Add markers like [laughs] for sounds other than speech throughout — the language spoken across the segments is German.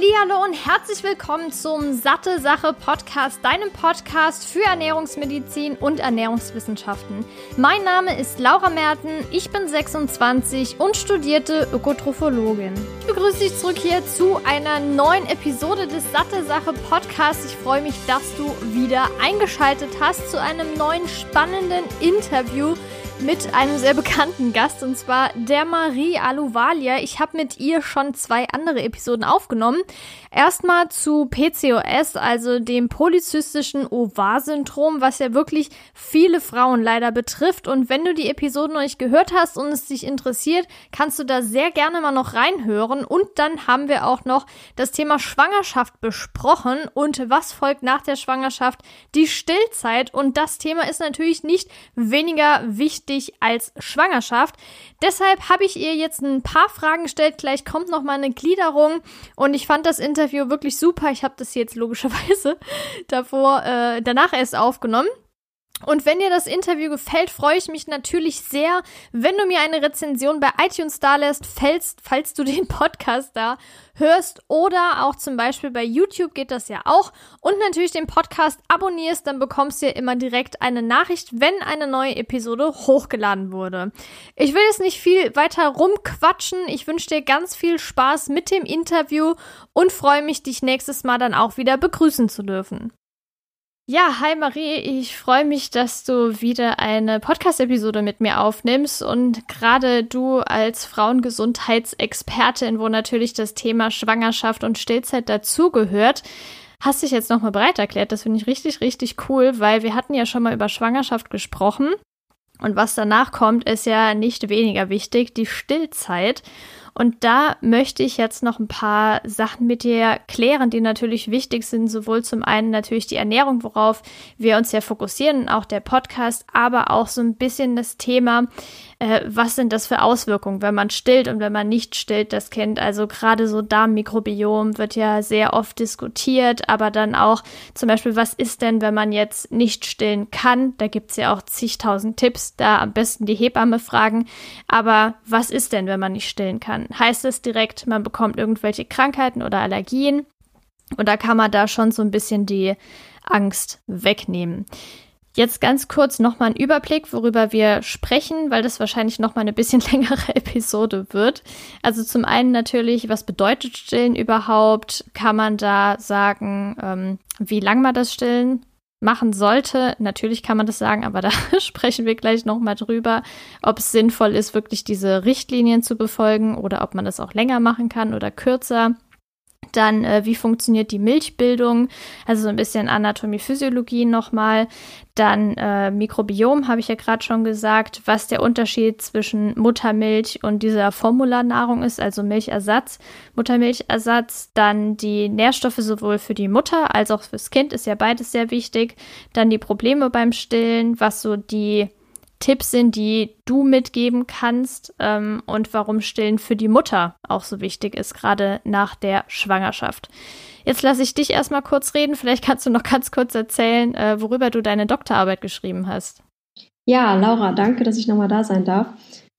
Hallihallo und herzlich willkommen zum Satte Sache Podcast, deinem Podcast für Ernährungsmedizin und Ernährungswissenschaften. Mein Name ist Laura Merten, ich bin 26 und studierte Ökotrophologin. Ich begrüße dich zurück hier zu einer neuen Episode des Satte Sache Podcasts. Ich freue mich, dass du wieder eingeschaltet hast zu einem neuen spannenden Interview mit einem sehr bekannten Gast und zwar der Marie Aluvalia. Ich habe mit ihr schon zwei andere Episoden aufgenommen. Erstmal zu PCOS, also dem polyzystischen Ovar-Syndrom, was ja wirklich viele Frauen leider betrifft. Und wenn du die Episoden noch nicht gehört hast und es dich interessiert, kannst du da sehr gerne mal noch reinhören. Und dann haben wir auch noch das Thema Schwangerschaft besprochen und was folgt nach der Schwangerschaft, die Stillzeit. Und das Thema ist natürlich nicht weniger wichtig wichtig als Schwangerschaft. Deshalb habe ich ihr jetzt ein paar Fragen gestellt. Gleich kommt noch mal eine Gliederung und ich fand das Interview wirklich super. Ich habe das jetzt logischerweise [laughs] davor äh, danach erst aufgenommen. Und wenn dir das Interview gefällt, freue ich mich natürlich sehr, wenn du mir eine Rezension bei iTunes da lässt, falls, du den [laughs] Podcast da hörst oder auch zum Beispiel bei YouTube geht das ja auch und natürlich den Podcast abonnierst, dann bekommst du ja immer direkt eine Nachricht, wenn eine neue Episode hochgeladen wurde. Ich will jetzt nicht viel weiter rumquatschen. Ich wünsche dir ganz viel Spaß mit dem Interview und freue mich, dich nächstes Mal dann auch wieder begrüßen zu dürfen. Ja, hi Marie, ich freue mich, dass du wieder eine Podcast-Episode mit mir aufnimmst und gerade du als Frauengesundheitsexpertin, wo natürlich das Thema Schwangerschaft und Stillzeit dazugehört, hast dich jetzt nochmal bereit erklärt. Das finde ich richtig, richtig cool, weil wir hatten ja schon mal über Schwangerschaft gesprochen und was danach kommt, ist ja nicht weniger wichtig, die Stillzeit. Und da möchte ich jetzt noch ein paar Sachen mit dir klären, die natürlich wichtig sind. Sowohl zum einen natürlich die Ernährung, worauf wir uns ja fokussieren, auch der Podcast, aber auch so ein bisschen das Thema, äh, was sind das für Auswirkungen, wenn man stillt und wenn man nicht stillt, das Kind. Also gerade so Darmmikrobiom wird ja sehr oft diskutiert, aber dann auch zum Beispiel, was ist denn, wenn man jetzt nicht stillen kann? Da gibt es ja auch zigtausend Tipps, da am besten die Hebamme fragen. Aber was ist denn, wenn man nicht stillen kann? Heißt es direkt, man bekommt irgendwelche Krankheiten oder Allergien? Und da kann man da schon so ein bisschen die Angst wegnehmen. Jetzt ganz kurz nochmal ein Überblick, worüber wir sprechen, weil das wahrscheinlich nochmal eine bisschen [laughs] längere Episode wird. Also zum einen natürlich, was bedeutet Stillen überhaupt? Kann man da sagen, ähm, wie lang man das Stillen machen sollte? Natürlich kann man das sagen, aber [laughs] da sprechen wir gleich nochmal drüber, ob es sinnvoll ist, wirklich diese Richtlinien zu befolgen oder ob man das auch länger machen kann oder kürzer. Dann, äh, wie funktioniert die Milchbildung? Also so ein bisschen Anatomie, Physiologie nochmal. Dann äh, Mikrobiom, habe ich ja gerade schon gesagt, was der Unterschied zwischen Muttermilch und dieser Formularnahrung ist, also Milchersatz, Muttermilchersatz. Dann die Nährstoffe sowohl für die Mutter als auch fürs Kind ist ja beides sehr wichtig. Dann die Probleme beim Stillen, was so die Tipps sind, die du mitgeben kannst ähm, und warum Stillen für die Mutter auch so wichtig ist, gerade nach der Schwangerschaft. Jetzt lasse ich dich erstmal kurz reden. Vielleicht kannst du noch ganz kurz erzählen, äh, worüber du deine Doktorarbeit geschrieben hast. Ja, Laura, danke, dass ich nochmal da sein darf.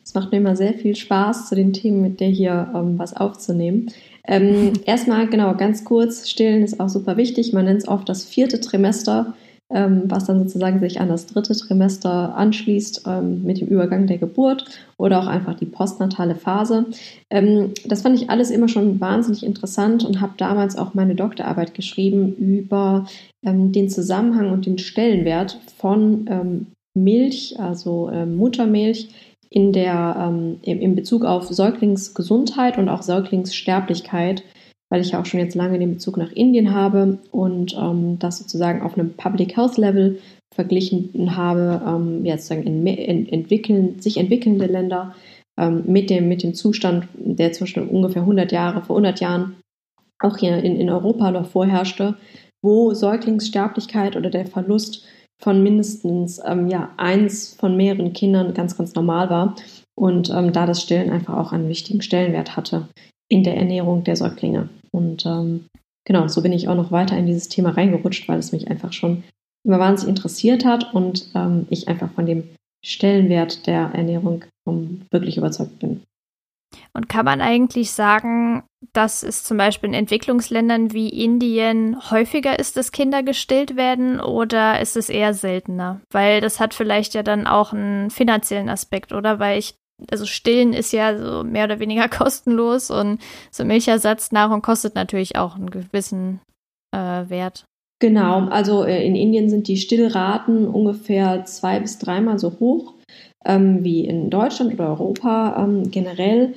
Es macht mir immer sehr viel Spaß, zu den Themen mit dir hier ähm, was aufzunehmen. Ähm, [laughs] erstmal, genau, ganz kurz, Stillen ist auch super wichtig. Man nennt es oft das vierte Trimester ähm, was dann sozusagen sich an das dritte Trimester anschließt ähm, mit dem Übergang der Geburt oder auch einfach die postnatale Phase. Ähm, das fand ich alles immer schon wahnsinnig interessant und habe damals auch meine Doktorarbeit geschrieben über ähm, den Zusammenhang und den Stellenwert von ähm, Milch, also ähm, Muttermilch, in der, in Bezug auf Säuglingsgesundheit und auch Säuglingssterblichkeit weil ich ja auch schon jetzt lange den Bezug nach Indien habe und ähm, das sozusagen auf einem Public Health Level verglichen habe, ähm, jetzt sagen in, in entwickeln, sich entwickelnde Länder ähm, mit, dem, mit dem Zustand, der zwischen ungefähr 100 Jahre, vor 100 Jahren auch hier in, in Europa noch vorherrschte, wo Säuglingssterblichkeit oder der Verlust von mindestens ähm, ja, eins von mehreren Kindern ganz, ganz normal war und ähm, da das Stillen einfach auch einen wichtigen Stellenwert hatte in der Ernährung der Säuglinge. Und ähm, genau, so bin ich auch noch weiter in dieses Thema reingerutscht, weil es mich einfach schon immer wahnsinnig interessiert hat und ähm, ich einfach von dem Stellenwert der Ernährung um, wirklich überzeugt bin. Und kann man eigentlich sagen, dass es zum Beispiel in Entwicklungsländern wie Indien häufiger ist, dass Kinder gestillt werden oder ist es eher seltener? Weil das hat vielleicht ja dann auch einen finanziellen Aspekt, oder? Weil ich, also stillen ist ja so mehr oder weniger [laughs] kostenlos und so Milchersatznahrung kostet natürlich auch einen gewissen äh, Wert. Genau, also äh, in Indien sind die Stillraten ungefähr zwei bis dreimal so hoch ähm, wie in Deutschland oder Europa ähm, generell,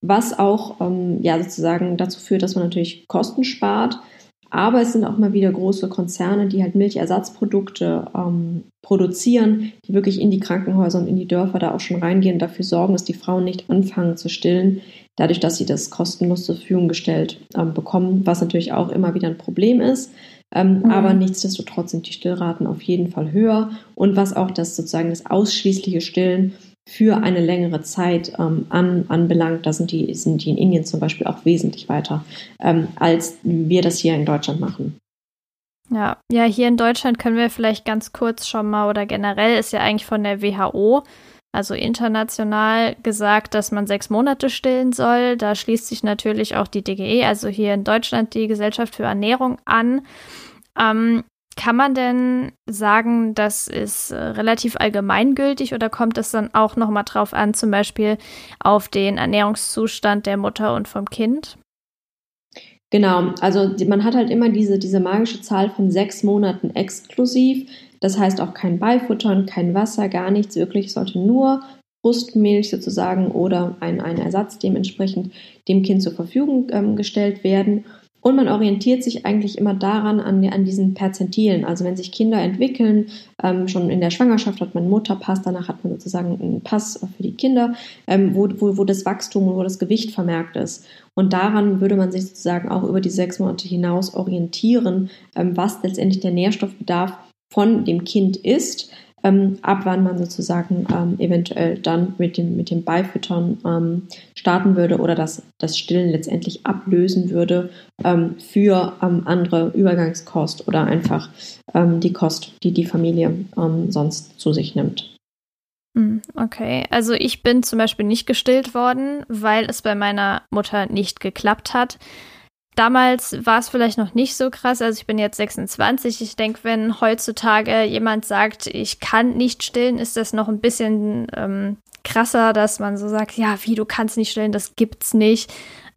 was auch ähm, ja sozusagen dazu führt, dass man natürlich Kosten spart. Aber es sind auch mal wieder große Konzerne, die halt Milchersatzprodukte ähm, produzieren, die wirklich in die Krankenhäuser und in die Dörfer da auch schon reingehen dafür sorgen, dass die Frauen nicht anfangen zu stillen, dadurch, dass sie das kostenlos zur Verfügung gestellt ähm, bekommen, was natürlich auch immer wieder ein Problem ist. Ähm, mhm. Aber nichtsdestotrotz sind die Stillraten auf jeden Fall höher. Und was auch das sozusagen das ausschließliche Stillen für eine längere Zeit ähm, an, anbelangt, da sind die, sind die in Indien zum Beispiel auch wesentlich weiter, ähm, als wir das hier in Deutschland machen. Ja, ja, hier in Deutschland können wir vielleicht ganz kurz schon mal oder generell ist ja eigentlich von der WHO, also international gesagt, dass man sechs Monate stillen soll. Da schließt sich natürlich auch die DGE, also hier in Deutschland die Gesellschaft für Ernährung an. Ähm, kann man denn sagen, das ist äh, relativ allgemeingültig oder kommt es dann auch nochmal drauf an, zum Beispiel auf den Ernährungszustand der Mutter und vom Kind? Genau, also man hat halt immer diese, diese magische Zahl von sechs Monaten exklusiv. Das heißt auch kein Beifuttern, kein Wasser, gar nichts. Wirklich sollte nur Brustmilch sozusagen oder ein, ein Ersatz dementsprechend dem Kind zur Verfügung ähm, gestellt werden. Und man orientiert sich eigentlich immer daran, an, an diesen Perzentilen. Also wenn sich Kinder entwickeln, ähm, schon in der Schwangerschaft hat man einen Mutterpass, danach hat man sozusagen einen Pass für die Kinder, ähm, wo, wo, wo das Wachstum und wo das Gewicht vermerkt ist. Und daran würde man sich sozusagen auch über die sechs Monate hinaus orientieren, ähm, was letztendlich der Nährstoffbedarf von dem Kind ist ähm, ab wann man sozusagen ähm, eventuell dann mit dem, mit dem Beifüttern ähm, starten würde oder das, das Stillen letztendlich ablösen würde ähm, für ähm, andere Übergangskost oder einfach ähm, die Kost, die die Familie sonst zu sich nimmt. Hm, okay, also ich bin zum Beispiel nicht gestillt worden, weil es bei meiner Mutter nicht geklappt hat. Damals war es vielleicht noch nicht so krass. Also ich bin jetzt 26. Ich denke, wenn heutzutage jemand sagt, ich kann nicht stillen, ist das noch ein bisschen ähm, krasser, dass man so sagt, ja, wie du kannst nicht stillen, das gibt's nicht.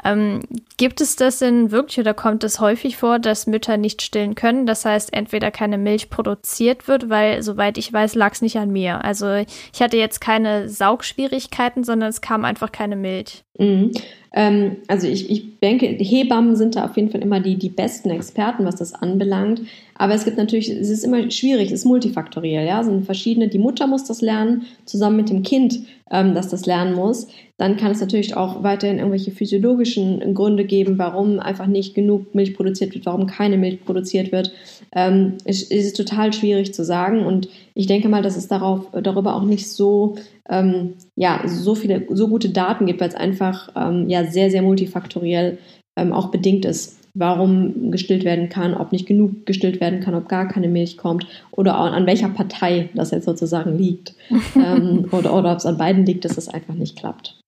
Ähm, gibt es das denn wirklich oder kommt es häufig vor, dass Mütter nicht stillen können? Das heißt, entweder keine Milch produziert wird, weil, soweit ich weiß, lag es nicht an mir. Also ich hatte jetzt keine Saugschwierigkeiten, sondern es kam einfach keine Milch. Mhm. Ähm, also ich, ich denke, Hebammen sind da auf jeden Fall immer die, die besten Experten, was das anbelangt. Aber es gibt natürlich, es ist immer schwierig, es ist multifaktoriell, ja. Es sind verschiedene, die Mutter muss das lernen, zusammen mit dem Kind, ähm, das das lernen muss. Dann kann es natürlich auch weiterhin irgendwelche physiologischen Gründe geben, warum einfach nicht genug Milch produziert wird, warum keine Milch produziert wird. Ähm, es, es ist total schwierig zu sagen. Und ich denke mal, dass es darauf, darüber auch nicht so, ähm, ja, so viele, so gute Daten gibt, weil es einfach, ähm, ja, sehr, sehr multifaktoriell ähm, auch bedingt ist warum gestillt werden kann, ob nicht genug gestillt werden kann, ob gar keine Milch kommt oder an welcher Partei das jetzt sozusagen liegt [laughs] ähm, oder, oder ob es an beiden liegt, dass es einfach nicht klappt.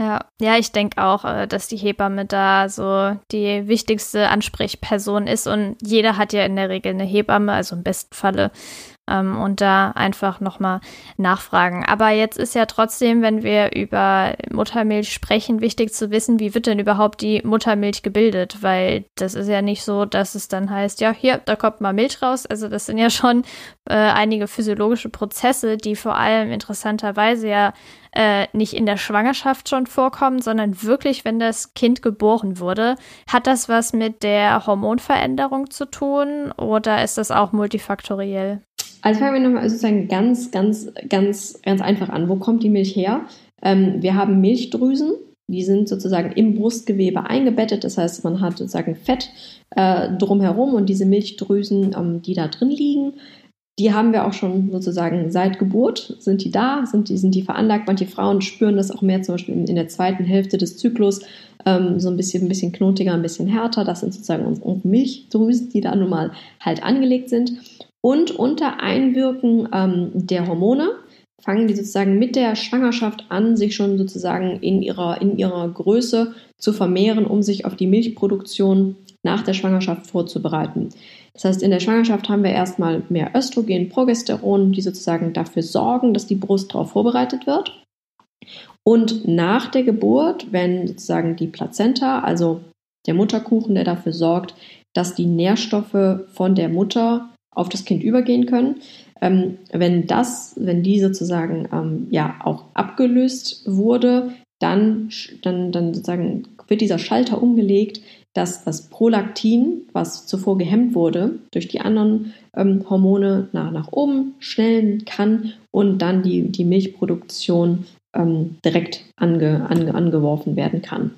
Ja, ja, ich denke auch, äh, dass die Hebamme da so die wichtigste Ansprechperson ist und jeder hat ja in der Regel eine Hebamme, also im besten Falle ähm, und da einfach nochmal nachfragen. Aber jetzt ist ja trotzdem, wenn wir über Muttermilch sprechen, wichtig zu wissen, wie wird denn überhaupt die Muttermilch gebildet? Weil das ist ja nicht so, dass es dann heißt, ja, hier, da kommt mal Milch raus. Also das sind ja schon äh, einige physiologische Prozesse, die vor allem interessanterweise ja äh, nicht in der Schwangerschaft schon vorkommen, sondern wirklich, wenn das Kind geboren wurde. Hat das was mit der Hormonveränderung zu tun oder ist das auch multifaktoriell? Also fangen wir nochmal sozusagen ganz, ganz, ganz, ganz einfach an. Wo kommt die Milch her? Ähm, wir haben Milchdrüsen, die sind sozusagen im Brustgewebe eingebettet. Das heißt, man hat sozusagen Fett äh, drumherum und diese Milchdrüsen, ähm, die da drin liegen, die haben wir auch schon sozusagen seit Geburt, sind die da, sind die, sind die veranlagt. Manche Frauen spüren das auch mehr zum Beispiel in, der zweiten Hälfte des Zyklus, ähm, so ein bisschen, ein bisschen knotiger, ein bisschen härter. Das sind sozusagen unsere Milchdrüsen, die da nun mal halt angelegt sind und unter Einwirken ähm, der Hormone fangen die sozusagen mit der Schwangerschaft an, sich schon sozusagen in ihrer, in ihrer Größe zu vermehren, um sich auf die Milchproduktion nach der Schwangerschaft vorzubereiten. Das heißt, in der Schwangerschaft haben wir erstmal mehr Östrogen, Progesteron, die sozusagen dafür sorgen, dass die Brust darauf vorbereitet wird. Und nach der Geburt, wenn sozusagen die Plazenta, also der Mutterkuchen, der dafür sorgt, dass die Nährstoffe von der Mutter auf das Kind übergehen können, ähm, wenn das, wenn die sozusagen ähm, ja auch abgelöst wurde, dann, dann, dann sozusagen wird dieser Schalter umgelegt, dass das Prolaktin, was zuvor gehemmt wurde, durch die anderen ähm, Hormone nach, nach oben schnellen kann und dann die, die Milchproduktion ähm, direkt ange, ange, angeworfen werden kann.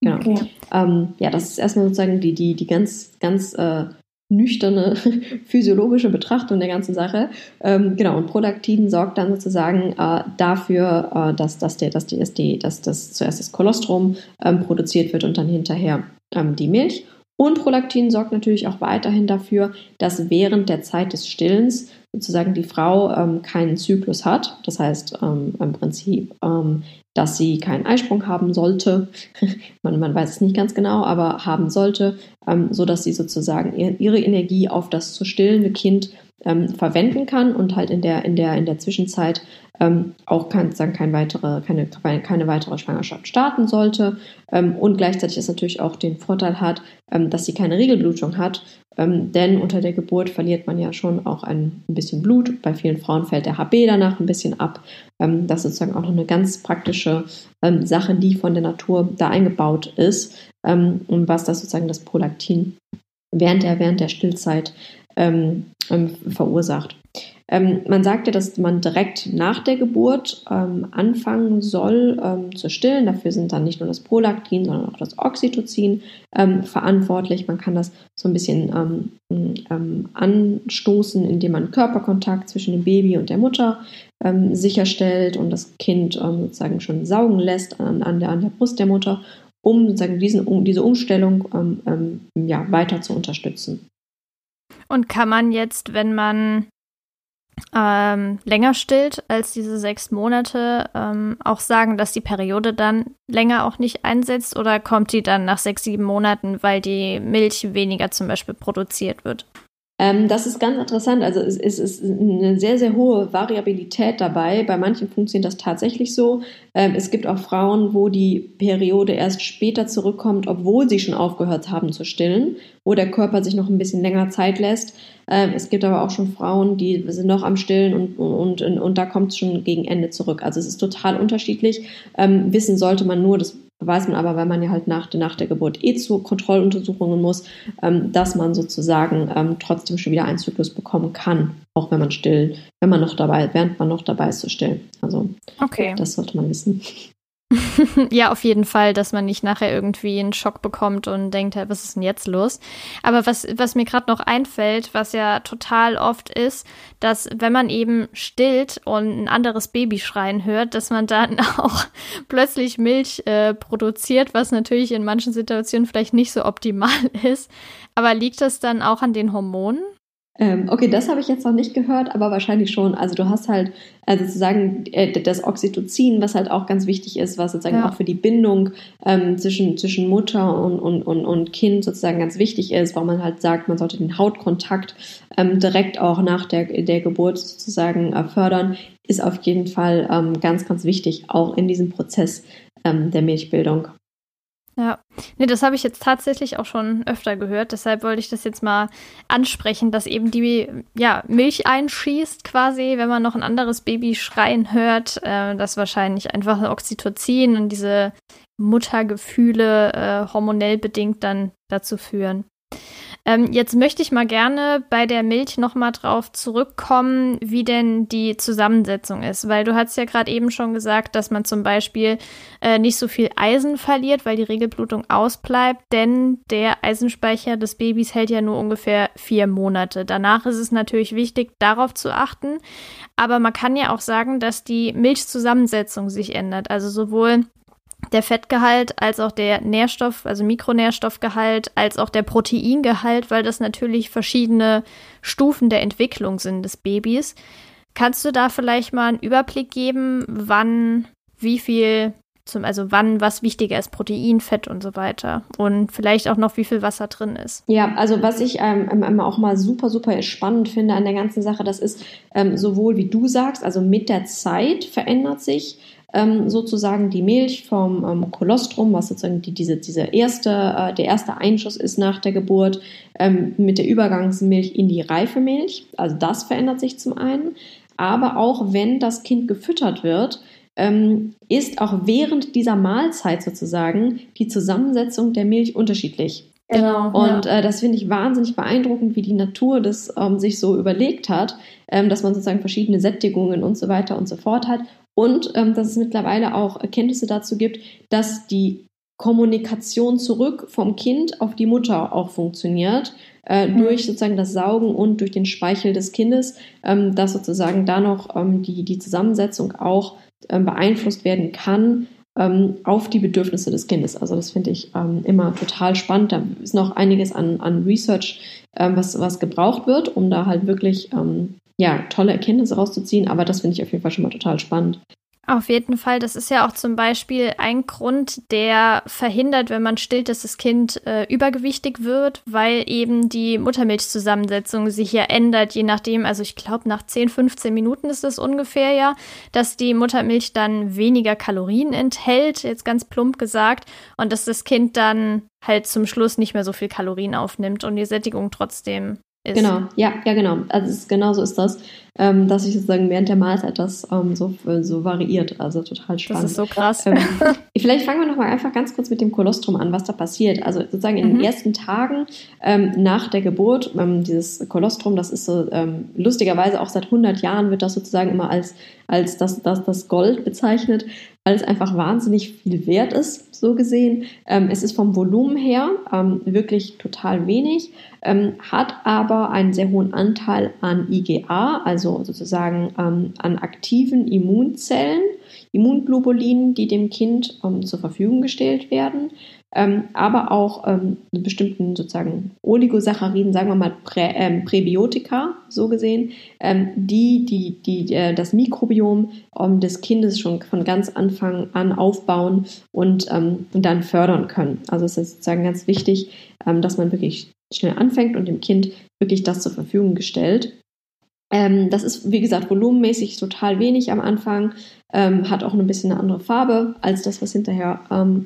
Genau. Okay. Ähm, ja, das ist erstmal sozusagen die, die, die ganz, ganz äh, nüchterne [laughs] physiologische Betrachtung der ganzen Sache. Ähm, genau, und Prolaktin sorgt dann sozusagen äh, dafür, äh, dass, dass, der, dass, die, dass, die, dass das zuerst das Kolostrum ähm, produziert wird und dann hinterher ähm, die Milch. Und Prolaktin sorgt natürlich auch weiterhin dafür, dass während der Zeit des Stillens sozusagen die Frau ähm, keinen Zyklus hat. Das heißt ähm, im Prinzip, ähm, dass sie keinen Eisprung haben sollte. [laughs] man, man weiß es nicht ganz genau, aber haben sollte, ähm, so dass sie sozusagen ihre Energie auf das zu stillende Kind ähm, verwenden kann und halt in der, in der, in der Zwischenzeit ähm, auch kein, sagen, kein weitere, keine, keine weitere Schwangerschaft starten sollte ähm, und gleichzeitig es natürlich auch den Vorteil hat, ähm, dass sie keine Regelblutung hat, ähm, denn unter der Geburt verliert man ja schon auch ein, ein, bisschen Blut. Bei vielen Frauen fällt der HB danach ein bisschen ab. Ähm, das ist sozusagen auch noch eine ganz praktische ähm, Sache, die von der Natur da eingebaut ist und was das sozusagen das Prolaktin während der, während der Stillzeit verursacht. Ähm, man sagt ja, dass man direkt nach der Geburt ähm, anfangen soll ähm, zu stillen. Dafür sind dann nicht nur das Prolaktin, sondern auch das Oxytocin ähm, verantwortlich. Man kann das so ein bisschen ähm, ähm, anstoßen, indem man Körperkontakt zwischen dem Baby und der Mutter sicherstellt und das Kind sozusagen schon saugen lässt an, an, der, an der Brust der Mutter, um sozusagen diesen, um diese Umstellung ja, weiter zu unterstützen. Und kann man jetzt, wenn man ähm, länger stillt als diese sechs Monate, ähm, auch sagen, dass die Periode dann länger auch nicht einsetzt oder kommt die dann nach sechs, sieben Monaten, weil die Milch weniger zum Beispiel produziert wird? Ähm, das ist ganz interessant. Also es, es, ist eine sehr, sehr hohe Variabilität dabei. Bei manchen funktioniert das tatsächlich so. Ähm, es gibt auch Frauen, wo die Periode erst später zurückkommt, obwohl sie schon aufgehört haben zu stillen, wo der Körper sich noch ein bisschen länger Zeit lässt. Ähm, es gibt aber auch schon Frauen, die sind noch am Stillen und, und, und, und da kommt es schon gegen Ende zurück. Also es ist total unterschiedlich. Ähm, wissen sollte man nur, das weiß man aber, weil man ja halt nach, nach der Geburt eh zu Kontrolluntersuchungen muss, ähm, dass man sozusagen ähm, trotzdem schon wieder einen Zyklus bekommen kann, auch wenn man still, wenn man noch dabei, während man noch dabei ist zu stillen. Also okay. das sollte man wissen. [laughs] ja, auf jeden Fall, dass man nicht nachher irgendwie einen Schock bekommt und denkt, was ist denn jetzt los? Aber was, was mir gerade noch einfällt, was ja total oft ist, dass wenn man eben stillt und ein anderes Baby schreien hört, dass man dann [laughs] auch plötzlich Milch äh, produziert, was natürlich in manchen Situationen vielleicht nicht so optimal [laughs] ist. Aber liegt das dann auch an den Hormonen? Ähm, okay, das habe ich jetzt noch nicht gehört, aber wahrscheinlich schon. Also du hast halt also sozusagen äh, das Oxytocin, was halt auch ganz wichtig ist, was sozusagen ja. auch für die Bindung ähm, zwischen, zwischen Mutter und, und, und, und Kind sozusagen ganz wichtig ist, weil man halt sagt, man sollte den Hautkontakt ähm, direkt auch nach der, der Geburt sozusagen äh, fördern, ist auf jeden Fall ähm, ganz, ganz wichtig, auch in diesem Prozess ähm, der Milchbildung. Ja, nee, das habe ich jetzt tatsächlich auch schon öfter gehört. Deshalb wollte ich das jetzt mal ansprechen, dass eben die ja, Milch einschießt quasi, wenn man noch ein anderes Baby schreien hört, äh, das wahrscheinlich einfach Oxytocin und diese Muttergefühle äh, hormonell bedingt dann dazu führen. Ähm, jetzt möchte ich mal gerne bei der Milch nochmal drauf zurückkommen, wie denn die Zusammensetzung ist, weil du hast ja gerade eben schon gesagt, dass man zum Beispiel äh, nicht so viel Eisen verliert, weil die Regelblutung ausbleibt, denn der Eisenspeicher des Babys hält ja nur ungefähr vier Monate. Danach ist es natürlich wichtig, darauf zu achten, aber man kann ja auch sagen, dass die Milchzusammensetzung sich ändert, also sowohl der Fettgehalt als auch der Nährstoff, also Mikronährstoffgehalt, als auch der Proteingehalt, weil das natürlich verschiedene Stufen der Entwicklung sind des Babys. Kannst du da vielleicht mal einen Überblick geben, wann wie viel zum, also wann was wichtiger ist, Protein, Fett und so weiter. Und vielleicht auch noch, wie viel Wasser drin ist. Ja, also was ich ähm, auch mal super, super spannend finde an der ganzen Sache, das ist ähm, sowohl wie du sagst, also mit der Zeit verändert sich ähm, sozusagen die Milch vom ähm, Kolostrum, was sozusagen die, diese, diese erste, äh, der erste Einschuss ist nach der Geburt, ähm, mit der Übergangsmilch in die reife Milch. Also das verändert sich zum einen. Aber auch wenn das Kind gefüttert wird, ähm, ist auch während dieser Mahlzeit sozusagen die Zusammensetzung der Milch unterschiedlich. Genau. Und ja. äh, das finde ich wahnsinnig beeindruckend, wie die Natur das ähm, sich so überlegt hat, ähm, dass man sozusagen verschiedene Sättigungen und so weiter und so fort hat. Und ähm, dass es mittlerweile auch Erkenntnisse dazu gibt, dass die Kommunikation zurück vom Kind auf die Mutter auch funktioniert, äh, mhm. durch sozusagen das Saugen und durch den Speichel des Kindes, ähm, dass sozusagen da noch ähm, die, die Zusammensetzung auch ähm, beeinflusst werden kann ähm, auf die Bedürfnisse des Kindes. Also das finde ich ähm, immer total spannend. Da ist noch einiges an, an Research, ähm, was, was gebraucht wird, um da halt wirklich ja, tolle Erkenntnisse rauszuziehen. Aber das finde ich auf jeden Fall schon mal total spannend. Auf jeden Fall. Das ist ja auch zum Beispiel ein Grund, der verhindert, wenn man stillt, dass das Kind äh, übergewichtig wird, weil eben die Muttermilchzusammensetzung sich ja ändert, je nachdem, also ich glaube, nach 10, 15 Minuten ist es ungefähr ja, dass die Muttermilch dann weniger Kalorien enthält, jetzt ganz plump gesagt, und dass das Kind dann halt zum Schluss nicht mehr so viel Kalorien aufnimmt und die Sättigung trotzdem ist. Genau, ja, ja, genau. Also ist, genau so ist das, ähm, dass sich sozusagen während der Mahlzeit das ähm, so, so variiert. Also total spannend. Das ist so krass. Ähm, [laughs] vielleicht fangen wir nochmal einfach ganz kurz mit dem Kolostrum an, was da passiert. Also sozusagen in mhm. den ersten Tagen ähm, nach der Geburt, ähm, dieses Kolostrum, das ist so ähm, lustigerweise auch seit 100 Jahren wird das sozusagen immer als, als das, das, das Gold bezeichnet, weil es einfach wahnsinnig viel wert ist, so gesehen. Ähm, es ist vom Volumen her ähm, wirklich total wenig, ähm, hat aber einen sehr hohen Anteil an IgA, also sozusagen ähm, an aktiven Immunzellen, Immunglobulinen, die dem Kind ähm, zur Verfügung gestellt werden ähm, aber auch ähm, bestimmten sozusagen Oligosacchariden, sagen wir mal Prä, ähm, Präbiotika, so gesehen, ähm, die, die, die äh, das Mikrobiom ähm, des Kindes schon von ganz Anfang an aufbauen und, ähm, und dann fördern können. Also es ist sozusagen ganz wichtig, dass man wirklich schnell anfängt und dem Kind wirklich das zur Verfügung gestellt. das ist, wie gesagt, volumenmäßig total wenig am Anfang, hat auch ein bisschen eine andere Farbe als das, was hinterher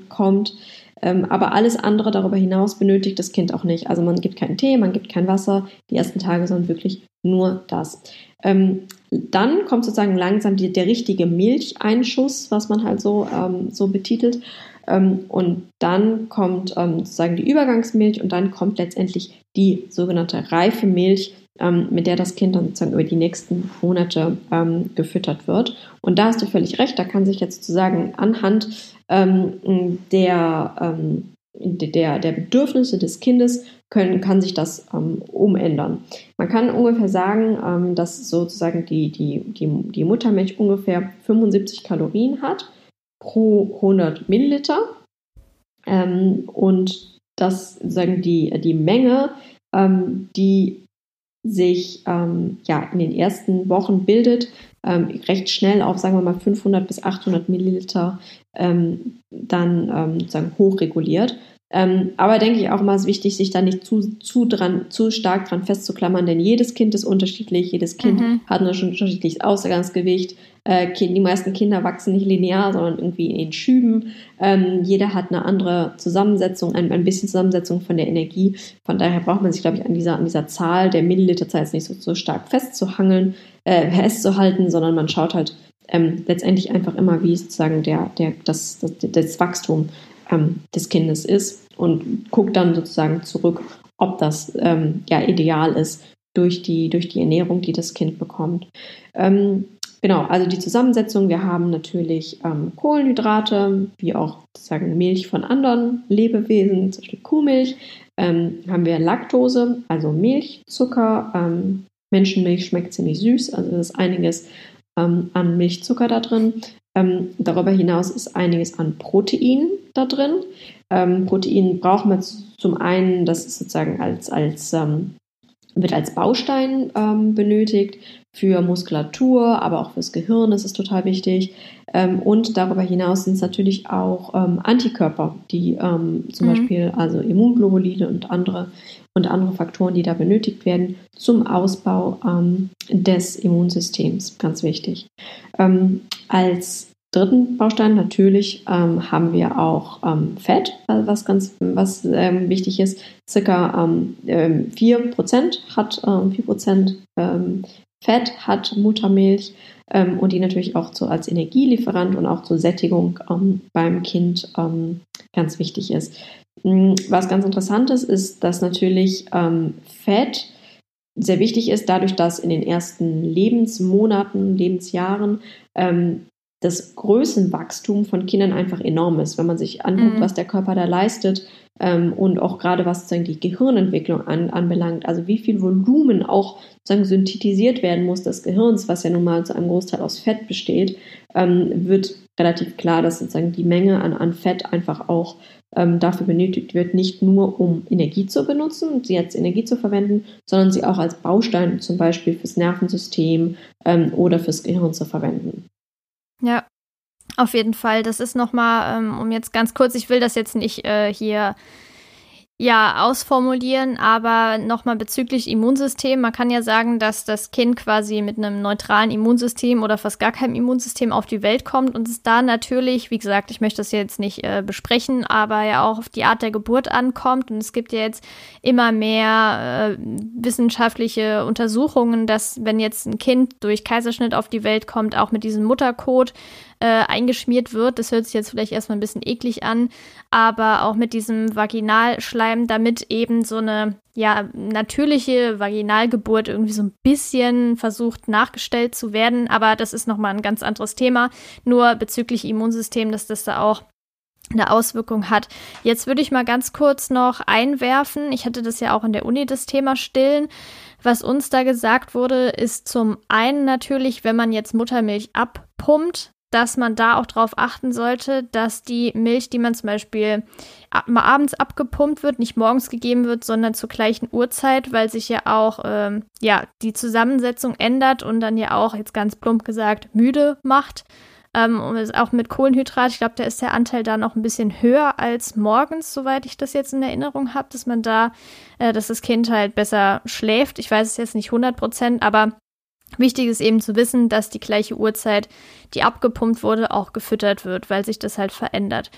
kommt. Ähm, aber alles andere darüber hinaus benötigt das Kind auch nicht. Also man gibt keinen Tee, man gibt kein Wasser die ersten Tage, sondern wirklich nur das. Ähm, dann kommt sozusagen langsam die, der richtige Milcheinschuss, was man halt so, ähm, so betitelt. Und dann kommt sozusagen die Übergangsmilch und dann kommt letztendlich die sogenannte reife Milch, ähm, mit der das Kind dann sozusagen über die nächsten Monate ähm, gefüttert wird. Und da hast du völlig recht, da kann sich jetzt sozusagen anhand ähm, der, ähm, der, der Bedürfnisse des Kindes können, kann sich das ähm, umändern. Man kann ungefähr sagen, ähm, dass sozusagen die, die, die, die Muttermilch ungefähr 75 Kalorien hat pro 100 Milliliter. und dass sozusagen die, die Menge, die sich ähm, ja, in den ersten Wochen bildet, ähm, recht schnell auf, sagen wir mal, 500 bis 800 Milliliter ähm, dann ähm, sozusagen hochreguliert. Ähm, aber denke ich auch immer, es ist wichtig, sich da nicht zu, zu, dran, zu stark dran festzuklammern, denn jedes Kind ist unterschiedlich, jedes Kind mhm. hat ein unterschiedliches Ausgangsgewicht. Äh, die meisten Kinder wachsen nicht linear, sondern irgendwie in Schüben. Ähm, jeder hat eine andere Zusammensetzung, ein, ein bisschen Zusammensetzung von der Energie. Von daher braucht man sich, glaube ich, an dieser, an dieser Zahl der Milliliterzahl jetzt nicht so, so stark festzuhangeln, äh, festzuhalten, sondern man schaut halt ähm, letztendlich einfach immer, wie sozusagen der, der, das, das, das Wachstum ähm, des Kindes ist und guckt dann sozusagen zurück, ob das ähm, ja ideal ist durch die, durch die Ernährung, die das Kind bekommt. Ähm, genau, also die Zusammensetzung, wir haben natürlich ähm, Kohlenhydrate, wie auch sozusagen Milch von anderen Lebewesen, zum Beispiel Kuhmilch, ähm, haben wir Laktose, also Milch, Zucker, ähm, Menschenmilch schmeckt ziemlich süß, also ist einiges ähm, an Milchzucker da drin. Ähm, darüber hinaus ist einiges an Protein da drin. Ähm, Protein brauchen wir zum einen, das ist sozusagen als, als ähm, wird als Baustein ähm, benötigt für Muskulatur, aber auch fürs Gehirn, das ist total wichtig. Ähm, und darüber hinaus sind es natürlich auch ähm, Antikörper, die ähm, zum mhm. Beispiel also Immunglobuline und andere und andere Faktoren, die da benötigt werden zum Ausbau ähm, des Immunsystems, ganz wichtig. Ähm, als dritten Baustein natürlich ähm, haben wir auch ähm, Fett, was ganz was ähm, wichtig ist. Circa ähm, 4% ähm, hat ähm, 4% ähm, Fett hat Muttermilch ähm, und die natürlich auch so als Energielieferant und auch zur Sättigung beim Kind ganz wichtig ist. Mm, was ganz interessant ist, ist, dass natürlich Fett sehr wichtig ist, dadurch, dass in den ersten Lebensmonaten, Lebensjahren ähm, das Größenwachstum von Kindern einfach enorm ist, wenn man sich anguckt, mhm. was der Körper da leistet ähm, und auch gerade was sozusagen die Gehirnentwicklung an, anbelangt, also wie viel Volumen auch sozusagen synthetisiert werden muss des Gehirns, was ja nun mal zu einem Großteil aus Fett besteht, ähm, wird relativ klar, dass sozusagen die Menge an, an Fett einfach auch ähm, dafür benötigt wird, nicht nur um Energie zu benutzen, sie als Energie zu verwenden, sondern sie auch als Baustein zum Beispiel fürs Nervensystem ähm, oder fürs Gehirn zu verwenden. Ja, auf jeden Fall. Das ist nochmal, ähm, um jetzt ganz kurz, ich will das jetzt nicht äh, hier ja, ausformulieren, aber nochmal bezüglich Immunsystem. Man kann ja sagen, dass das Kind quasi mit einem neutralen Immunsystem oder fast gar keinem Immunsystem auf die Welt kommt und es da natürlich, wie gesagt, ich möchte das jetzt nicht äh, besprechen, aber ja auch auf die Art der Geburt ankommt. Und es gibt ja jetzt immer mehr äh, wissenschaftliche Untersuchungen, dass wenn jetzt ein Kind durch Kaiserschnitt auf die Welt kommt, auch mit diesem Muttercode, äh, eingeschmiert wird. Das hört sich jetzt vielleicht erstmal ein bisschen eklig an, aber auch mit diesem Vaginalschleim, damit eben so eine ja, natürliche Vaginalgeburt irgendwie so ein bisschen versucht nachgestellt zu werden. Aber das ist nochmal ein ganz anderes Thema. Nur bezüglich Immunsystem, dass das da auch eine Auswirkung hat. Jetzt würde ich mal ganz kurz noch einwerfen. Ich hatte das ja auch in der Uni, das Thema Stillen. Was uns da gesagt wurde, ist zum einen natürlich, wenn man jetzt Muttermilch abpumpt, dass man da auch darauf achten sollte, dass die Milch, die man zum Beispiel mal abends abgepumpt wird, nicht morgens gegeben wird, sondern zur gleichen Uhrzeit, weil sich ja auch ähm, ja die Zusammensetzung ändert und dann ja auch jetzt ganz plump gesagt müde macht. Ähm, und auch mit Kohlenhydrat, ich glaube, da ist der Anteil da noch ein bisschen höher als morgens, soweit ich das jetzt in Erinnerung habe, dass man da, äh, dass das Kind halt besser schläft. Ich weiß es jetzt nicht 100 Prozent, aber Wichtig ist eben zu wissen, dass die gleiche Uhrzeit, die abgepumpt wurde, auch gefüttert wird, weil sich das halt verändert.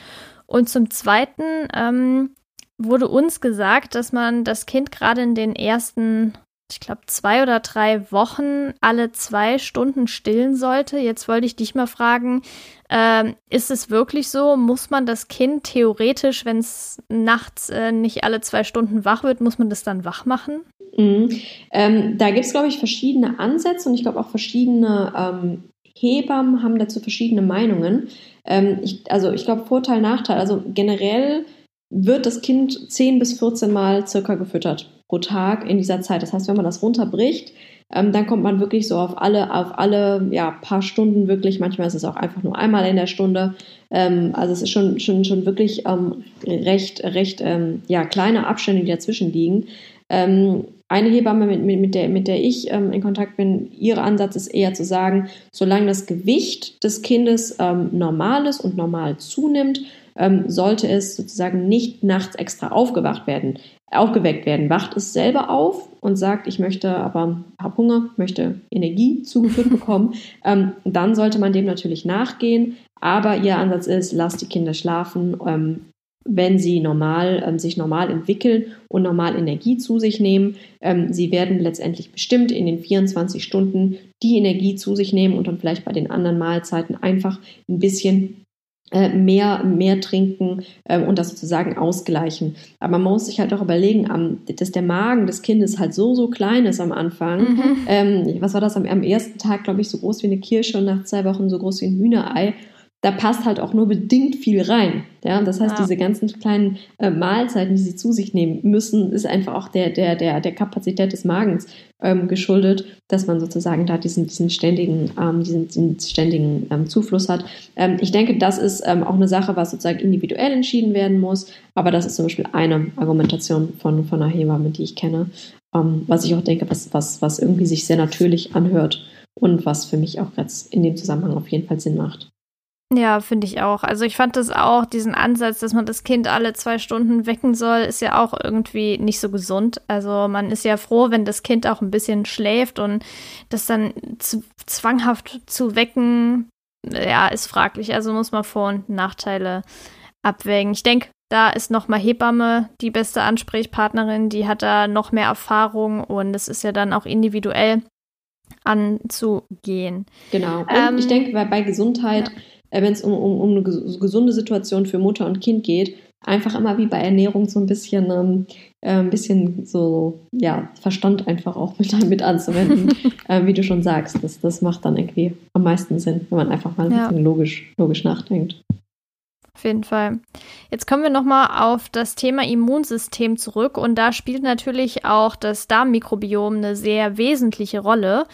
Und zum Zweiten ähm, wurde uns gesagt, dass man das Kind gerade in den ersten, ich glaube, zwei oder drei Wochen alle zwei Stunden stillen sollte. Jetzt wollte ich dich mal fragen, ähm, ist es wirklich so? Muss man das Kind theoretisch, wenn es nachts äh, nicht alle zwei Stunden wach wird, muss man das dann wach machen? Mhm. Ähm, da gibt es, glaube ich, verschiedene Ansätze und ich glaube auch verschiedene ähm, Hebammen haben dazu verschiedene Meinungen. Ähm, ich, also ich glaube Vorteil, Nachteil. Also generell wird das Kind 10 bis 14 Mal circa gefüttert pro Tag in dieser Zeit. Das heißt, wenn man das runterbricht, ähm, dann kommt man wirklich so auf alle, auf alle ja, paar Stunden wirklich. Manchmal ist es auch einfach nur einmal in der Stunde. Ähm, also es ist schon, schon, schon wirklich ähm, recht, recht ähm, ja, kleine Abstände, die dazwischen liegen. Ähm, eine Hebamme, mit, mit, der, mit der ich ähm, in Kontakt bin, ihre Ansatz ist eher zu sagen, solange das Gewicht des Kindes normal ist und normal zunimmt, sollte es sozusagen nicht nachts extra aufgewacht werden, aufgeweckt werden. Wacht es selber auf und sagt, ich möchte aber, habe Hunger, möchte Energie zugeführt bekommen, [laughs] ähm, dann sollte man dem natürlich nachgehen. Aber ihr Ansatz ist, lasst die Kinder schlafen, ähm, wenn sie normal, ähm, sich normal entwickeln und normal Energie zu sich nehmen. Ähm, sie werden letztendlich bestimmt in den 24 Stunden die Energie zu sich nehmen und dann vielleicht bei den anderen Mahlzeiten einfach ein bisschen mehr, mehr trinken äh, und das sozusagen ausgleichen. Aber man muss sich halt auch überlegen, dass der Magen des Kindes halt so, so klein ist am Anfang. Mhm. Ähm, was war das am, am ersten Tag, glaube ich, so groß wie eine Kirsche und nach zwei Wochen so groß wie ein Hühnerei da passt halt auch nur bedingt viel rein. Ja, das heißt, ja. diese ganzen kleinen äh, Mahlzeiten, die sie zu sich nehmen müssen, ist einfach auch der, der, der, der Kapazität des Magens ähm, geschuldet, dass man sozusagen da diesen, diesen ständigen, ähm, diesen, diesen ständigen ähm, Zufluss hat. Ähm, ich denke, das ist ähm, auch eine Sache, was sozusagen individuell entschieden werden muss. Aber das ist zum Beispiel eine Argumentation von, von einer Hebamme, die ich kenne. ähm, was ich auch denke, was, was, was irgendwie sich sehr natürlich anhört und was für mich auch jetzt in dem Zusammenhang auf jeden Fall Sinn macht. Ja, finde ich auch. Also ich fand das auch, diesen Ansatz, dass man das Kind alle zwei Stunden wecken soll, ist ja auch irgendwie nicht so gesund. Also man ist ja froh, wenn das Kind auch ein bisschen schläft und das dann zwanghaft zu wecken, ja, ist fraglich. Also muss man Vor- und Nachteile abwägen. Ich denke, da ist nochmal Hebamme die beste Ansprechpartnerin, die hat da noch mehr Erfahrung und es ist ja dann auch individuell anzugehen. Genau. Und ähm, ich denke, bei, bei Gesundheit, ja. Äh, wenn es um, um, um eine gesunde Situation für Mutter und Kind geht, einfach immer wie bei Ernährung so ein bisschen, ähm, äh, ein bisschen so, ja, Verstand einfach auch mit, [laughs] mit anzuwenden, [laughs] äh, wie du schon sagst. Das, das macht dann irgendwie am meisten Sinn, wenn man einfach mal ein ja. bisschen logisch, logisch nachdenkt. Auf jeden Fall. Jetzt kommen wir nochmal auf das Thema Immunsystem zurück und da spielt natürlich auch das Darmmikrobiom eine sehr wesentliche Rolle.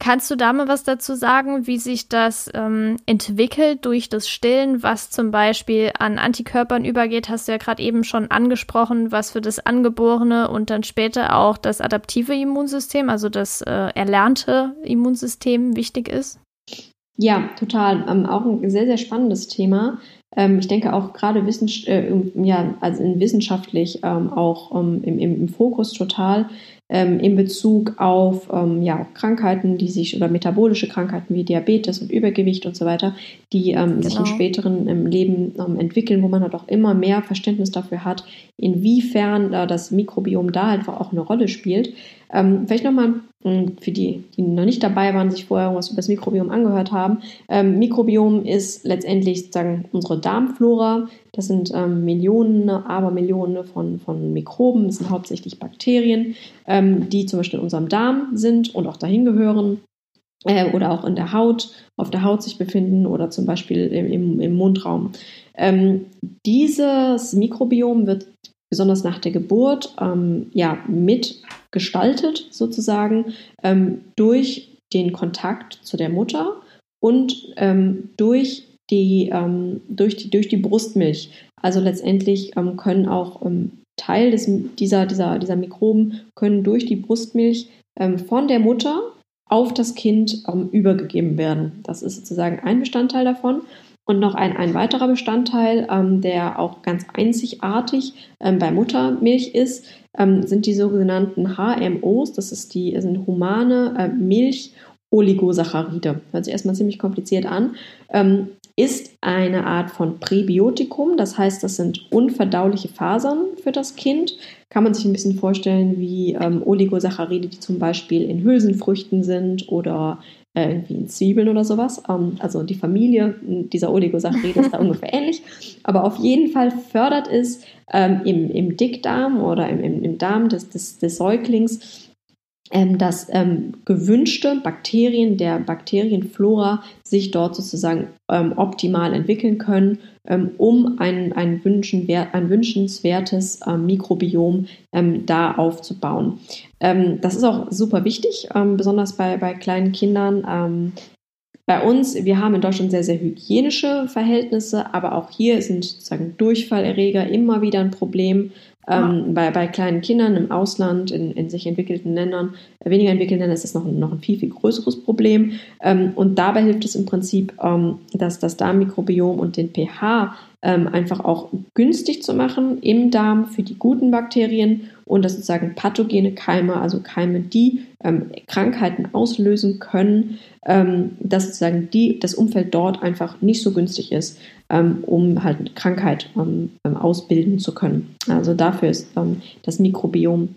Kannst du da mal was dazu sagen, wie sich das ähm, entwickelt durch das Stillen, was zum Beispiel an Antikörpern übergeht? Hast du ja gerade eben schon angesprochen, was für das angeborene und dann später auch das adaptive Immunsystem, also das äh, erlernte Immunsystem wichtig ist? Ja, total. Ähm, auch ein sehr, sehr spannendes Thema. Ähm, ich denke auch gerade wissens äh, ja, also wissenschaftlich ähm, auch ähm, im, im, Fokus total ähm, in Bezug auf ähm, ja, Krankheiten, die sich oder metabolische Krankheiten wie Diabetes und Übergewicht und so weiter, die ähm, genau. sich im späteren im Leben entwickeln, wo man halt auch immer mehr Verständnis dafür hat, inwiefern äh, das Mikrobiom da einfach auch eine Rolle spielt. Ähm, vielleicht nochmal hm, für die, die noch nicht dabei waren, sich vorher was über das Mikrobiom angehört haben. Ähm, Mikrobiom ist letztendlich sozusagen unsere Darmflora. Das sind ähm, Millionen, Abermillionen von, von Mikroben. Das sind hauptsächlich Bakterien, ähm, die zum Beispiel in unserem Darm sind und auch dahin gehören. Äh, oder auch in der Haut, auf der Haut sich befinden oder zum Beispiel im, im Mundraum. Ähm, dieses Mikrobiom wird besonders nach der Geburt ähm, ja, mitgestaltet sozusagen ähm, durch den Kontakt zu der Mutter und ähm, durch, die, ähm, durch, die, durch die Brustmilch. Also letztendlich ähm, können auch ähm, Teil des, dieser, dieser, dieser Mikroben können durch die Brustmilch von der Mutter auf das Kind übergegeben werden. Das ist sozusagen ein Bestandteil davon. Und noch ein, ein weiterer Bestandteil, ähm, der auch ganz einzigartig ähm, bei Muttermilch ist, ähm, sind die sogenannten HMOs. Das ist die, sind humane äh, Milch. Oligosaccharide. Hört sich erstmal ziemlich kompliziert an. Ähm, ist eine Art von Präbiotikum, das heißt, das sind unverdauliche Fasern für das Kind. Kann man sich ein bisschen vorstellen wie ähm, Oligosaccharide, die zum Beispiel in Hülsenfrüchten sind oder äh, irgendwie in Zwiebeln oder sowas. Ähm, also die Familie dieser Oligosaccharide ist da [laughs] ungefähr ähnlich. Aber auf jeden Fall fördert es ähm, im, im Dickdarm oder im, im, im Darm des, des, des Säuglings dass ähm, gewünschte Bakterien der Bakterienflora sich dort sozusagen ähm, optimal entwickeln können, ähm, um ein, ein, ein wünschenswertes ähm, Mikrobiom ähm, da aufzubauen. das ist auch super wichtig, besonders bei, bei kleinen Kindern. bei uns, wir haben in Deutschland sehr, sehr hygienische Verhältnisse, aber auch hier sind sozusagen Durchfallerreger immer wieder ein Problem. Ähm, bei, bei kleinen Kindern im Ausland, in, in sich entwickelten Ländern, weniger entwickelten Ländern ist das noch, noch ein viel, viel größeres Problem. Ähm, und dabei hilft es im Prinzip, ähm, dass das Darmmikrobiom und den pH ähm, einfach auch günstig zu machen im Darm für die guten Bakterien und dass sozusagen pathogene Keime, also Keime, die ähm, Krankheiten auslösen können, ähm, dass sozusagen die, das Umfeld dort einfach nicht so günstig ist, ähm, um halt Krankheit ähm, ähm, ausbilden zu können. Also dafür ist das Mikrobiom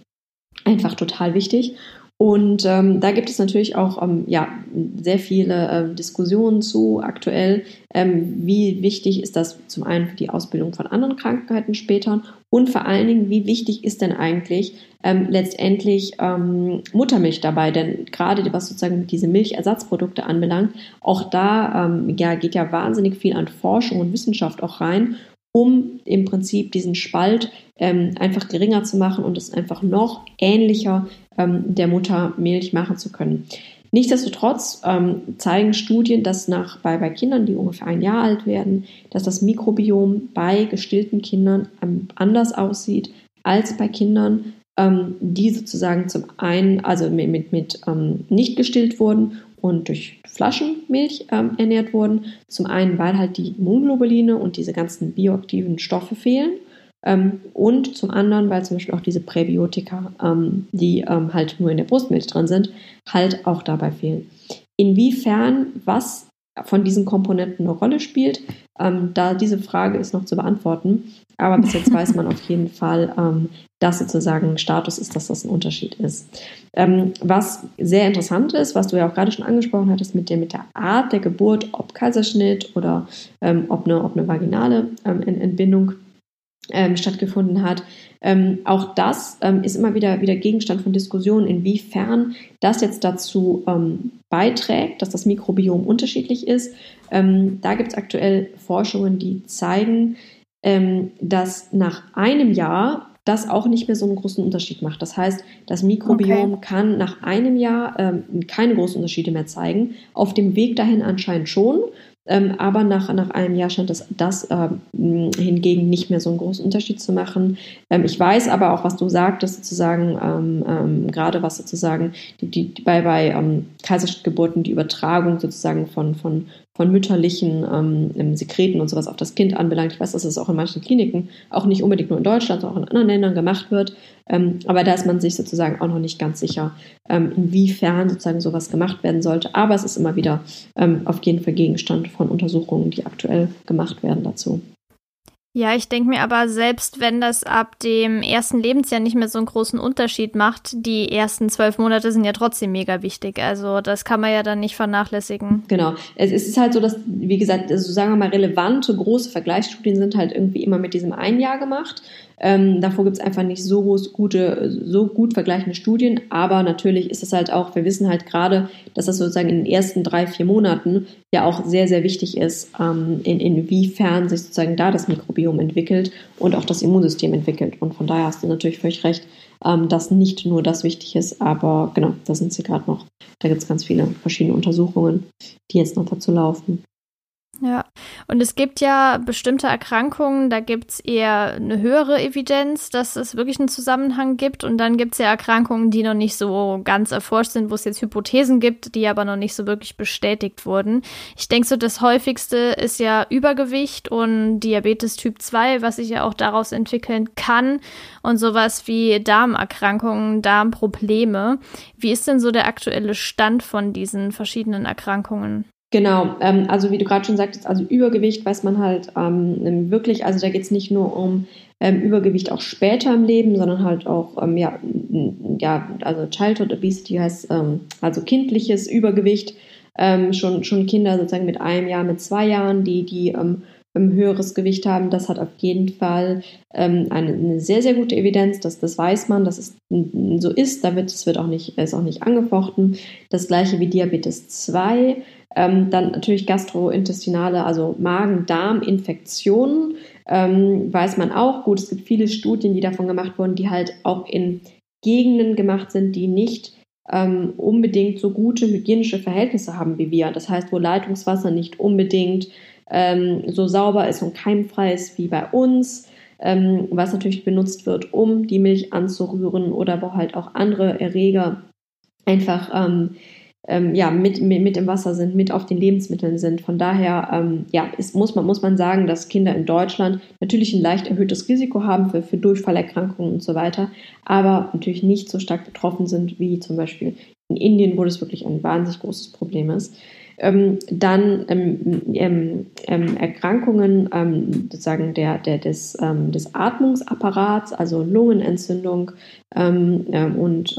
einfach total wichtig. Und ähm, da gibt es natürlich auch ähm, ja, sehr viele ähm, Diskussionen zu aktuell, ähm, wie wichtig ist das zum einen für die Ausbildung von anderen Krankheiten später und vor allen Dingen, wie wichtig ist denn eigentlich ähm, letztendlich ähm, Muttermilch dabei? Denn gerade was sozusagen diese Milchersatzprodukte anbelangt, auch da ja, geht ja wahnsinnig viel an Forschung und Wissenschaft auch rein um im Prinzip diesen Spalt ähm, einfach geringer zu machen und es einfach noch ähnlicher ähm, der Muttermilch machen zu können. Nichtsdestotrotz ähm, zeigen Studien, dass nach, bei, bei Kindern, die ungefähr ein Jahr alt werden, dass das Mikrobiom bei gestillten Kindern ähm, anders aussieht als bei Kindern, ähm, die sozusagen zum einen, also mit, mit, mit ähm, nicht gestillt wurden und durch Flaschenmilch ähm, ernährt wurden. Zum einen, weil halt die Immunglobuline und diese ganzen bioaktiven Stoffe fehlen. Ähm, und zum anderen, weil zum Beispiel auch diese Präbiotika, ähm, die ähm, halt nur in der Brustmilch drin sind, halt auch dabei fehlen. Inwiefern was von diesen Komponenten eine Rolle spielt, da diese Frage ist noch zu beantworten. Aber bis jetzt weiß man [laughs] auf jeden Fall, dass sozusagen Status ist, dass das ein Unterschied ist. Was sehr interessant ist, was du ja auch gerade schon angesprochen hattest mit der, mit der Art der Geburt, ob Kaiserschnitt oder ob, eine, ob eine vaginale Entbindung ähm, stattgefunden hat. Ähm, auch das ähm, ist immer wieder, wieder Gegenstand von Diskussionen, inwiefern das jetzt dazu ähm, beiträgt, dass das Mikrobiom unterschiedlich ist. Ähm, da gibt es aktuell Forschungen, die zeigen, ähm, dass nach einem Jahr das auch nicht mehr so einen großen Unterschied macht. Das heißt, das Mikrobiom okay. kann nach einem Jahr keine großen Unterschiede mehr zeigen. Auf dem Weg dahin anscheinend schon. Ähm, aber nach, nach einem Jahr scheint das, das ähm, hingegen nicht mehr so einen großen Unterschied zu machen. Ähm, ich weiß aber auch, was du sagtest, sozusagen, ähm, ähm, gerade was sozusagen die, die, bei, bei ähm, Kaiserschnittgeburten die Übertragung sozusagen von, von von mütterlichen ähm, Sekreten und sowas auf das Kind anbelangt. Ich weiß, dass es auch in manchen Kliniken, auch nicht unbedingt nur in Deutschland, sondern auch in anderen Ländern gemacht wird. Ähm, aber da ist man sich sozusagen auch noch nicht ganz sicher, ähm, inwiefern sozusagen sowas gemacht werden sollte. Aber es ist immer wieder ähm, auf jeden Fall Gegenstand von Untersuchungen, die aktuell gemacht werden dazu. Ja, ich denke mir aber, selbst wenn das ab dem ersten Lebensjahr nicht mehr so einen großen Unterschied macht, die ersten zwölf Monate sind ja trotzdem mega wichtig. Also das kann man ja dann nicht vernachlässigen. Genau. Es ist halt so, dass, wie gesagt, also sagen wir mal, relevante große Vergleichsstudien sind halt irgendwie immer mit diesem ein Jahr gemacht. Ähm, davor gibt es einfach nicht so gute, so gut vergleichende Studien, aber natürlich ist es halt auch, wir wissen halt gerade, dass das sozusagen in den ersten drei, vier Monaten ja auch sehr, sehr wichtig ist, ähm, in, inwiefern sich sozusagen da das Mikrobiom entwickelt und auch das Immunsystem entwickelt. Und von daher hast du natürlich völlig recht, ähm, dass nicht nur das wichtig ist, aber genau, da sind sie gerade noch. Da gibt es ganz viele verschiedene Untersuchungen, die jetzt noch dazu laufen. Ja, und es gibt ja bestimmte Erkrankungen, da gibt es eher eine höhere Evidenz, dass es wirklich einen Zusammenhang gibt. Und dann gibt es ja Erkrankungen, die noch nicht so ganz erforscht sind, wo es jetzt Hypothesen gibt, die aber noch nicht so wirklich bestätigt wurden. Ich denke so, das häufigste ist ja Übergewicht und Diabetes Typ 2, was sich ja auch daraus entwickeln kann. Und sowas wie Darmerkrankungen, Darmprobleme. Wie ist denn so der aktuelle Stand von diesen verschiedenen Erkrankungen? Genau, ähm, also wie du gerade schon sagtest, also Übergewicht weiß man halt ähm, wirklich, also da geht es nicht nur um ähm, Übergewicht auch später im Leben, sondern halt auch, ähm, ja, ja, also Childhood Obesity heißt ähm, also kindliches Übergewicht, ähm, schon, schon Kinder sozusagen mit einem Jahr, mit zwei Jahren, die, die ähm, ein höheres Gewicht haben, das hat auf jeden Fall ähm, eine, eine, sehr, sehr gute Evidenz, dass das weiß man, dass es so ist, da wird, es wird auch nicht, ist auch nicht angefochten. Das gleiche wie Diabetes 2 ähm, dann natürlich gastrointestinale, also Magen-Darm-Infektionen. Ähm, weiß man auch. Gut, es gibt viele Studien, die davon gemacht wurden, die halt auch in Gegenden gemacht sind, die nicht ähm, unbedingt so gute hygienische Verhältnisse haben wie wir. Das heißt, wo Leitungswasser nicht unbedingt ähm, so sauber ist und keimfrei ist wie bei uns, ähm, was natürlich benutzt wird, um die Milch anzurühren oder wo halt auch andere Erreger einfach ähm, ähm, ja, mit, mit, mit, im Wasser sind, mit auf den Lebensmitteln sind. Von daher ähm, ja, ist, muss, man, muss man sagen, dass Kinder in Deutschland natürlich ein leicht erhöhtes Risiko haben für, für Durchfallerkrankungen und so weiter, aber natürlich nicht so stark betroffen sind wie zum Beispiel in Indien, wo das wirklich ein wahnsinnig großes Problem ist. Ähm, dann ähm, ähm, ähm Erkrankungen sozusagen der, der, des, des Atmungsapparats, also Lungenentzündung und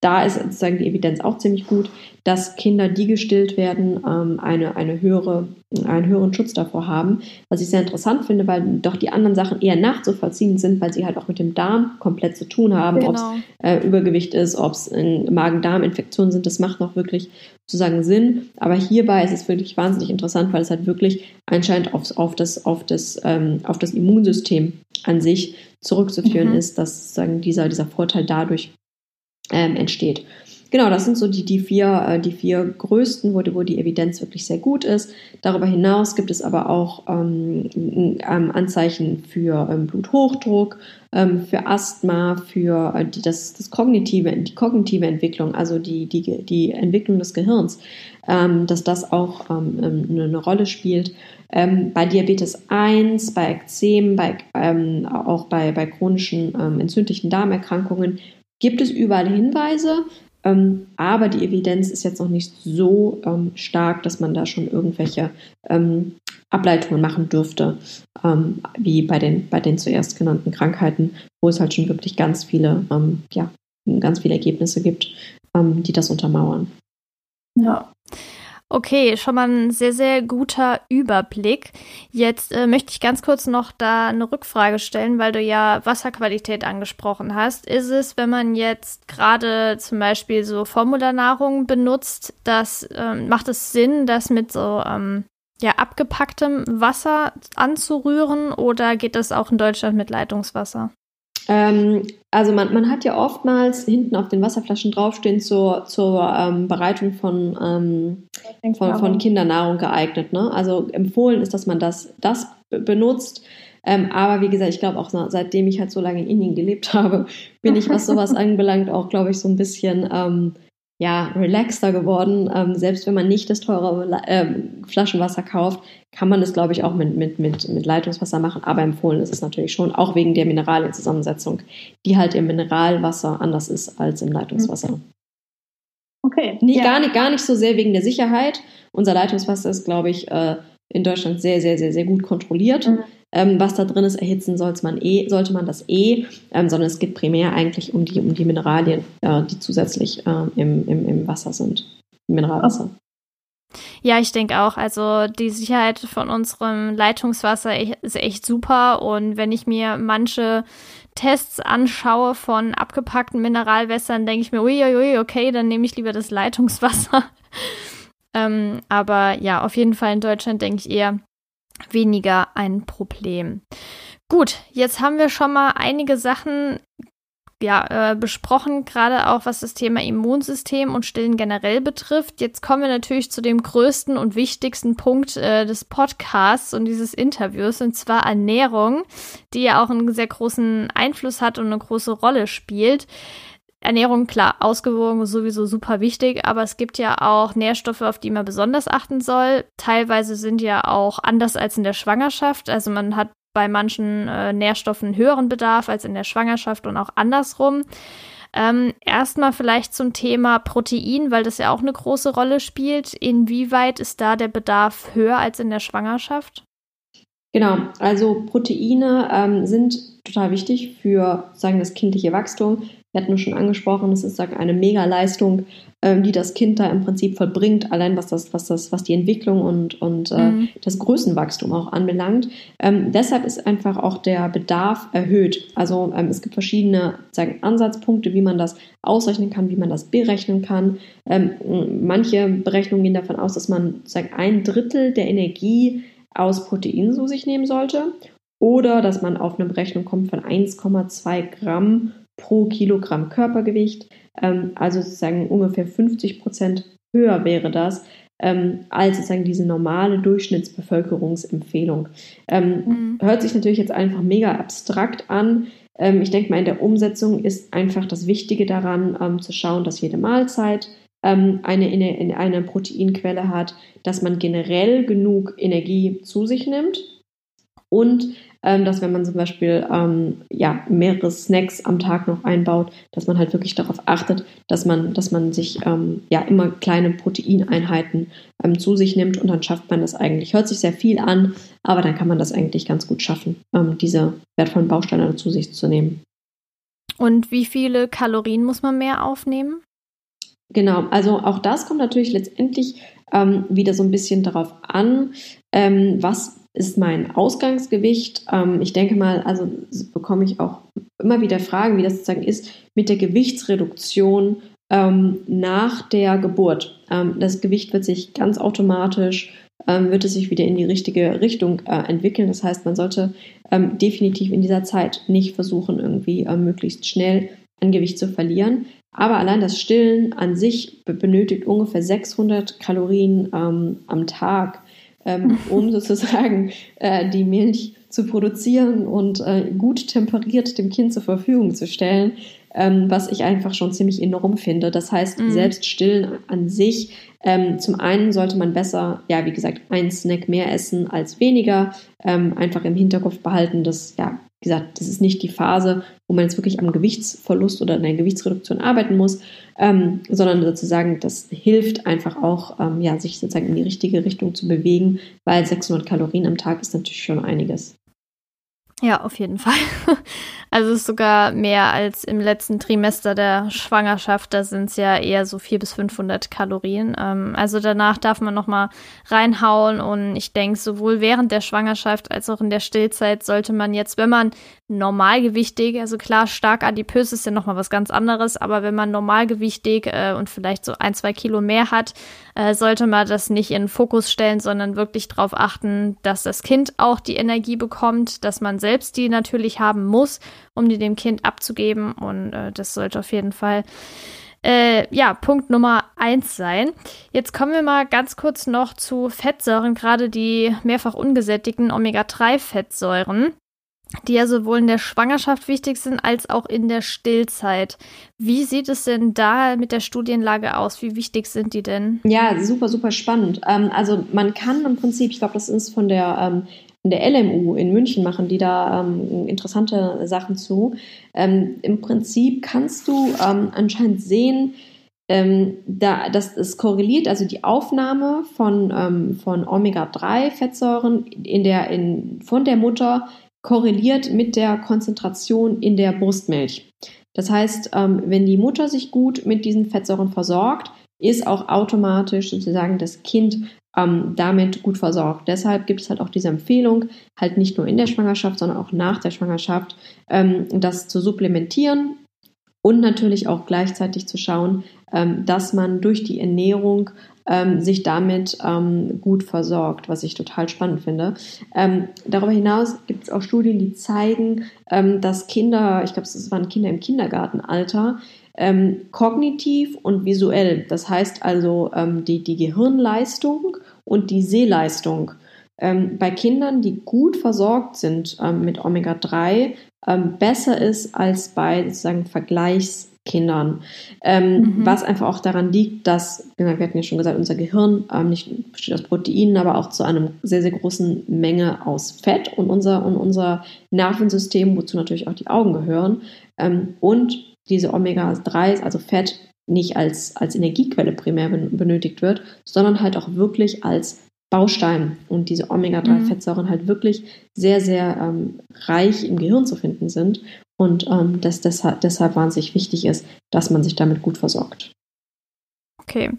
da ist sozusagen die Evidenz auch ziemlich gut, dass Kinder, die gestillt werden, ähm, eine, eine höhere, einen höheren Schutz davor haben. Was ich sehr interessant finde, weil doch die anderen Sachen eher nachzuvollziehen sind, weil sie halt auch mit dem Darm komplett zu tun haben, genau. ob es äh, Übergewicht ist, ob es Magen-Darm-Infektionen sind, das macht noch wirklich sozusagen Sinn. Aber hierbei ist es wirklich wahnsinnig interessant, weil es halt wirklich anscheinend auf, auf, das, auf, das, ähm, auf das Immunsystem an sich zurückzuführen mhm. ist, dass sozusagen dieser, dieser Vorteil dadurch ähm, entsteht. genau, das sind so die, die, vier, äh, die vier größten, wo die, wo die Evidenz wirklich sehr gut ist. Darüber hinaus gibt es aber auch ähm, ähm, Anzeichen für ähm, Bluthochdruck, ähm, für Asthma, für äh, die, das, das kognitive, die kognitive Entwicklung, also die, die, die Entwicklung des Gehirns, ähm, dass das auch ähm, eine, eine Rolle spielt. Ähm, bei Diabetes 1, bei Ekzem, bei, ähm, auch bei, bei chronischen ähm, entzündlichen Darmerkrankungen gibt es überall Hinweise, ähm, aber die Evidenz ist jetzt noch nicht so ähm, stark, dass man da schon irgendwelche ähm, Ableitungen machen dürfte, wie bei den, bei den zuerst genannten Krankheiten, wo es halt schon wirklich ganz viele, ja, ganz viele Ergebnisse gibt, die das untermauern. Ja. Okay, schon mal ein sehr, sehr guter Überblick. Jetzt äh, möchte ich ganz kurz noch da eine Rückfrage stellen, weil du ja Wasserqualität angesprochen hast. Ist es, wenn man jetzt gerade zum Beispiel so Formularnahrung benutzt, das ähm, macht es Sinn, das mit so ähm, ja, abgepacktem Wasser anzurühren oder geht das auch in Deutschland mit Leitungswasser? Ähm, also man, man hat ja oftmals hinten auf den Wasserflaschen draufstehen zur, zur ähm, Bereitung von, ähm, von, von, Kindernahrung geeignet. Ne? Also empfohlen ist, dass man das, das benutzt. Ähm, aber wie gesagt, ich glaube auch seitdem ich halt so lange in Indien gelebt [laughs] habe, bin ich, was sowas [laughs] anbelangt, auch, glaube ich, so ein bisschen ähm, ja, relaxter geworden. Ähm, selbst wenn man nicht das teure ähm, Flaschenwasser kauft, kann man das, glaube ich, auch mit, mit, mit, mit Leitungswasser machen. Aber empfohlen ist es natürlich schon, auch wegen der Mineralienzusammensetzung, die halt im Mineralwasser anders ist als im Leitungswasser. Okay. Nee, ja. gar, nicht, gar nicht so sehr wegen der Sicherheit. Unser Leitungswasser ist, glaube ich, äh, in Deutschland sehr, sehr, sehr, sehr gut kontrolliert. Mhm ähm, was da drin ist, erhitzen sollte man eh, sollte man das eh, ähm, sondern es geht primär eigentlich um die, um die Mineralien, äh, die zusätzlich äh, im, im, im Wasser sind. Mineralwasser. Ja, ich denke auch. Also die Sicherheit von unserem Leitungswasser ist echt super. Und wenn ich mir manche Tests anschaue von abgepackten Mineralwässern, denke ich mir, uiuiui, okay, dann nehme ich lieber das Leitungswasser. [laughs] ähm, aber ja, auf jeden Fall in Deutschland denke ich eher, weniger ein Problem. Gut, jetzt haben wir schon mal einige Sachen ja, äh, besprochen, gerade auch was das Thema Immunsystem und Stillen generell betrifft. Jetzt kommen wir natürlich zu dem größten und wichtigsten Punkt äh, des Podcasts und dieses Interviews, und zwar Ernährung, die ja auch einen sehr großen Einfluss hat und eine große Rolle spielt. Ernährung, klar, ausgewogen ist sowieso super wichtig, aber es gibt ja auch Nährstoffe, auf die man besonders achten soll. Teilweise sind ja auch anders als in der Schwangerschaft. Also man hat bei manchen äh, Nährstoffen höheren Bedarf als in der Schwangerschaft und auch andersrum. Ähm, Erstmal vielleicht zum Thema Protein, weil das ja auch eine große Rolle spielt. Inwieweit ist da der Bedarf höher als in der Schwangerschaft? Genau, also Proteine ähm, sind total wichtig für sagen das kindliche Wachstum. Wir hatten es schon angesprochen, es ist sag, eine Mega-Leistung, die das Kind da im Prinzip vollbringt, allein was das, was das, was die Entwicklung und, und äh, mhm. das Größenwachstum auch anbelangt. Ähm, deshalb ist einfach auch der Bedarf erhöht. Also ähm, es gibt verschiedene sagen, Ansatzpunkte, wie man das ausrechnen kann, wie man das berechnen kann. Ähm, manche Berechnungen gehen davon aus, dass man sagen, ein Drittel der Energie aus Proteinen zu sich nehmen sollte oder dass man auf eine Berechnung kommt von 1,2 Gramm pro Kilogramm Körpergewicht. Ähm, also sozusagen ungefähr 50 Prozent höher wäre das ähm, als sozusagen diese normale Durchschnittsbevölkerungsempfehlung. Ähm, mhm. Hört sich natürlich jetzt einfach mega abstrakt an. Ähm, ich denke mal, in der Umsetzung ist einfach das Wichtige daran, ähm, zu schauen, dass jede Mahlzeit ähm, eine, eine, eine Proteinquelle hat, dass man generell genug Energie zu sich nimmt und ähm, dass wenn man zum Beispiel ähm, ja, mehrere Snacks am Tag noch einbaut, dass man halt wirklich darauf achtet, dass man, dass man sich ähm, ja immer kleine Proteineinheiten ähm, zu sich nimmt und dann schafft man das eigentlich. Hört sich sehr viel an, aber dann kann man das eigentlich ganz gut schaffen, ähm, diese wertvollen Bausteine zu sich zu nehmen. Und wie viele Kalorien muss man mehr aufnehmen? Genau, also auch das kommt natürlich letztendlich ähm, wieder so ein bisschen darauf an, ähm, was ist mein Ausgangsgewicht. Ähm, ich denke mal, also bekomme ich auch immer wieder Fragen, wie das sozusagen ist mit der Gewichtsreduktion ähm, nach der Geburt. Ähm, das Gewicht wird sich ganz automatisch, ähm, wird es sich wieder in die richtige Richtung äh, entwickeln. Das heißt, man sollte ähm, definitiv in dieser Zeit nicht versuchen, irgendwie äh, möglichst schnell an Gewicht zu verlieren. Aber allein das Stillen an sich benötigt ungefähr 600 Kalorien ähm, am Tag, ähm, [laughs] um sozusagen äh, die Milch zu produzieren und äh, gut temperiert dem Kind zur Verfügung zu stellen, ähm, was ich einfach schon ziemlich enorm finde. Das heißt, mhm. selbst Stillen an sich, ähm, zum einen sollte man besser, ja, wie gesagt, einen Snack mehr essen als weniger, ähm, einfach im Hinterkopf behalten, dass ja wie gesagt, das ist nicht die Phase, wo man jetzt wirklich am Gewichtsverlust oder in der Gewichtsreduktion arbeiten muss, ähm, sondern sozusagen, das hilft einfach auch, ähm, ja, sich sozusagen in die richtige Richtung zu bewegen, weil 600 Kalorien am Tag ist natürlich schon einiges. Ja, auf jeden Fall. Also ist sogar mehr als im letzten Trimester der Schwangerschaft. Da sind es ja eher so 400 bis 500 Kalorien. Ähm, also danach darf man noch mal reinhauen. Und ich denke, sowohl während der Schwangerschaft als auch in der Stillzeit sollte man jetzt, wenn man normalgewichtig, also klar, stark adipös ist ja noch mal was ganz anderes, aber wenn man normalgewichtig äh, und vielleicht so ein, zwei Kilo mehr hat, äh, sollte man das nicht in den Fokus stellen, sondern wirklich darauf achten, dass das Kind auch die Energie bekommt, dass man selbst die natürlich haben muss um die dem Kind abzugeben. Und äh, das sollte auf jeden Fall äh, ja, Punkt Nummer eins sein. Jetzt kommen wir mal ganz kurz noch zu Fettsäuren, gerade die mehrfach ungesättigten Omega-3-Fettsäuren, die ja sowohl in der Schwangerschaft wichtig sind als auch in der Stillzeit. Wie sieht es denn da mit der Studienlage aus? Wie wichtig sind die denn? Ja, super, super spannend. Ähm, also man kann im Prinzip, ich glaube, das ist von der ähm, in der LMU in München machen die da ähm, interessante Sachen zu. Ähm, Im Prinzip kannst du ähm, anscheinend sehen, ähm, da, dass es korreliert, also die Aufnahme von, ähm, von Omega-3-Fettsäuren in der, in, von der Mutter korreliert mit der Konzentration in der Brustmilch. Das heißt, ähm, wenn die Mutter sich gut mit diesen Fettsäuren versorgt, ist auch automatisch sozusagen das Kind ähm, damit gut versorgt. Deshalb gibt es halt auch diese Empfehlung, halt nicht nur in der Schwangerschaft, sondern auch nach der Schwangerschaft, ähm, das zu supplementieren und natürlich auch gleichzeitig zu schauen, ähm, dass man durch die Ernährung ähm, sich damit ähm, gut versorgt, was ich total spannend finde. Ähm, darüber hinaus gibt es auch Studien, die zeigen, dass Kinder, ich glaube, es waren Kinder im Kindergartenalter, ähm, kognitiv und visuell, das heißt also ähm, die, die Gehirnleistung und die Sehleistung ähm, bei Kindern, die gut versorgt sind ähm, mit Omega-3, ähm, besser ist als bei sozusagen Vergleichskindern. Ähm, mhm. Was einfach auch daran liegt, dass, wir hatten ja schon gesagt, unser Gehirn nicht besteht aus Proteinen, aber auch zu einer sehr, sehr großen Menge aus Fett und unser, und unser Nervensystem, wozu natürlich auch die Augen gehören. und diese Omega-3, also Fett, nicht als, als Energiequelle primär benötigt wird, sondern halt auch wirklich als Baustein und diese Omega-3-Fettsäuren mhm. halt wirklich sehr, sehr ähm, reich im Gehirn zu finden sind und ähm, dass deshalb, deshalb wahnsinnig wichtig ist, dass man sich damit gut versorgt. Okay.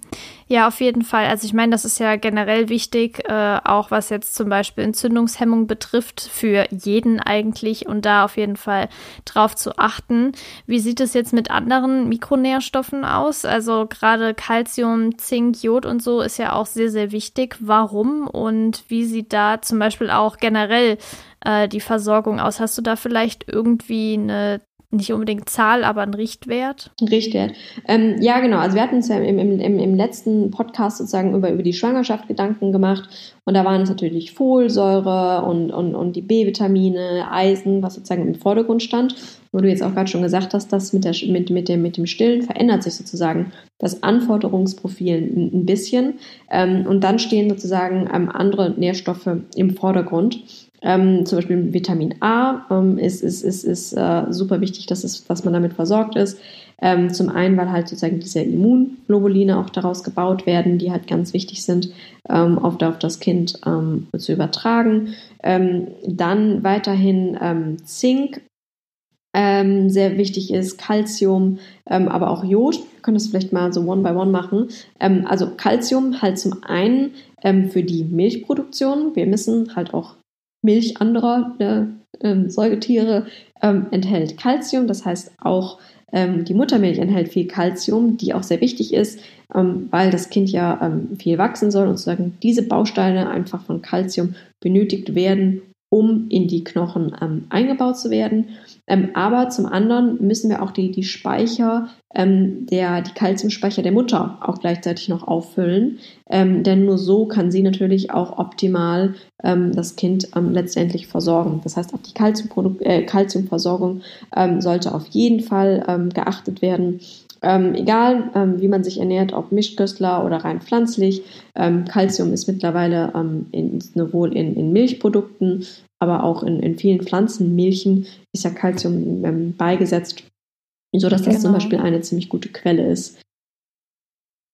Ja, auf jeden Fall. Also ich meine, das ist ja generell wichtig, äh, auch was jetzt zum Beispiel Entzündungshemmung betrifft, für jeden eigentlich und da auf jeden Fall drauf zu achten. Wie sieht es jetzt mit anderen Mikronährstoffen aus? Also gerade Calcium, Zink, Jod und so ist ja auch sehr, sehr wichtig. Warum und wie sieht da zum Beispiel auch generell äh, die Versorgung aus? Hast du da vielleicht irgendwie eine nicht unbedingt Zahl, aber ein Richtwert? Richtwert. Ähm, ja, genau. Also wir hatten uns ja im, im, im, im letzten Podcast sozusagen über, über die Schwangerschaft Gedanken gemacht. Und da waren es natürlich Folsäure und, und, und die B-Vitamine, Eisen, was sozusagen im Vordergrund stand. Wo du jetzt auch gerade schon gesagt hast, dass mit, der, mit, mit, dem, mit dem Stillen verändert sich sozusagen das Anforderungsprofil ein, ein bisschen. Ähm, und dann stehen sozusagen ähm, andere Nährstoffe im Vordergrund. Ähm, zum Beispiel Vitamin A ähm, ist, ist, ist, ist äh, super wichtig, dass, es, dass man damit versorgt ist. Ähm, zum einen, weil halt sozusagen diese Immunglobuline auch daraus gebaut werden, die halt ganz wichtig sind, ähm, auf, auf das Kind ähm, zu übertragen. Ähm, dann weiterhin Zink, sehr wichtig ist, Calcium, aber auch Jod. Wir können das vielleicht mal so one by one machen. also Calcium halt zum einen für die Milchproduktion. Wir müssen halt auch Milch anderer äh, äh, Säugetiere ähm, enthält Kalzium. Das heißt, auch ähm, die Muttermilch enthält viel Kalzium, die auch sehr wichtig ist, ähm, weil das Kind ja ähm, viel wachsen soll und sozusagen diese Bausteine einfach von Kalzium benötigt werden, um in die Knochen ähm, eingebaut zu werden. Ähm, aber zum anderen müssen wir auch die, die Speicher, ähm, der, die Kalziumspeicher der Mutter auch gleichzeitig noch auffüllen. Ähm, denn nur so kann sie natürlich auch optimal ähm, das Kind ähm, letztendlich versorgen. Das heißt, auch die Kalziumprodukt, äh, Kalziumversorgung sollte auf jeden Fall geachtet werden. Ähm, egal, ähm, wie man sich ernährt, ob Mischköstler oder rein pflanzlich. Ähm, Calcium ist mittlerweile ähm, in, sowohl in, in, Milchprodukten, aber auch in, in vielen Pflanzenmilchen ist ja Calcium ähm, beigesetzt, sodass das genau. zum Beispiel eine ziemlich gute Quelle ist.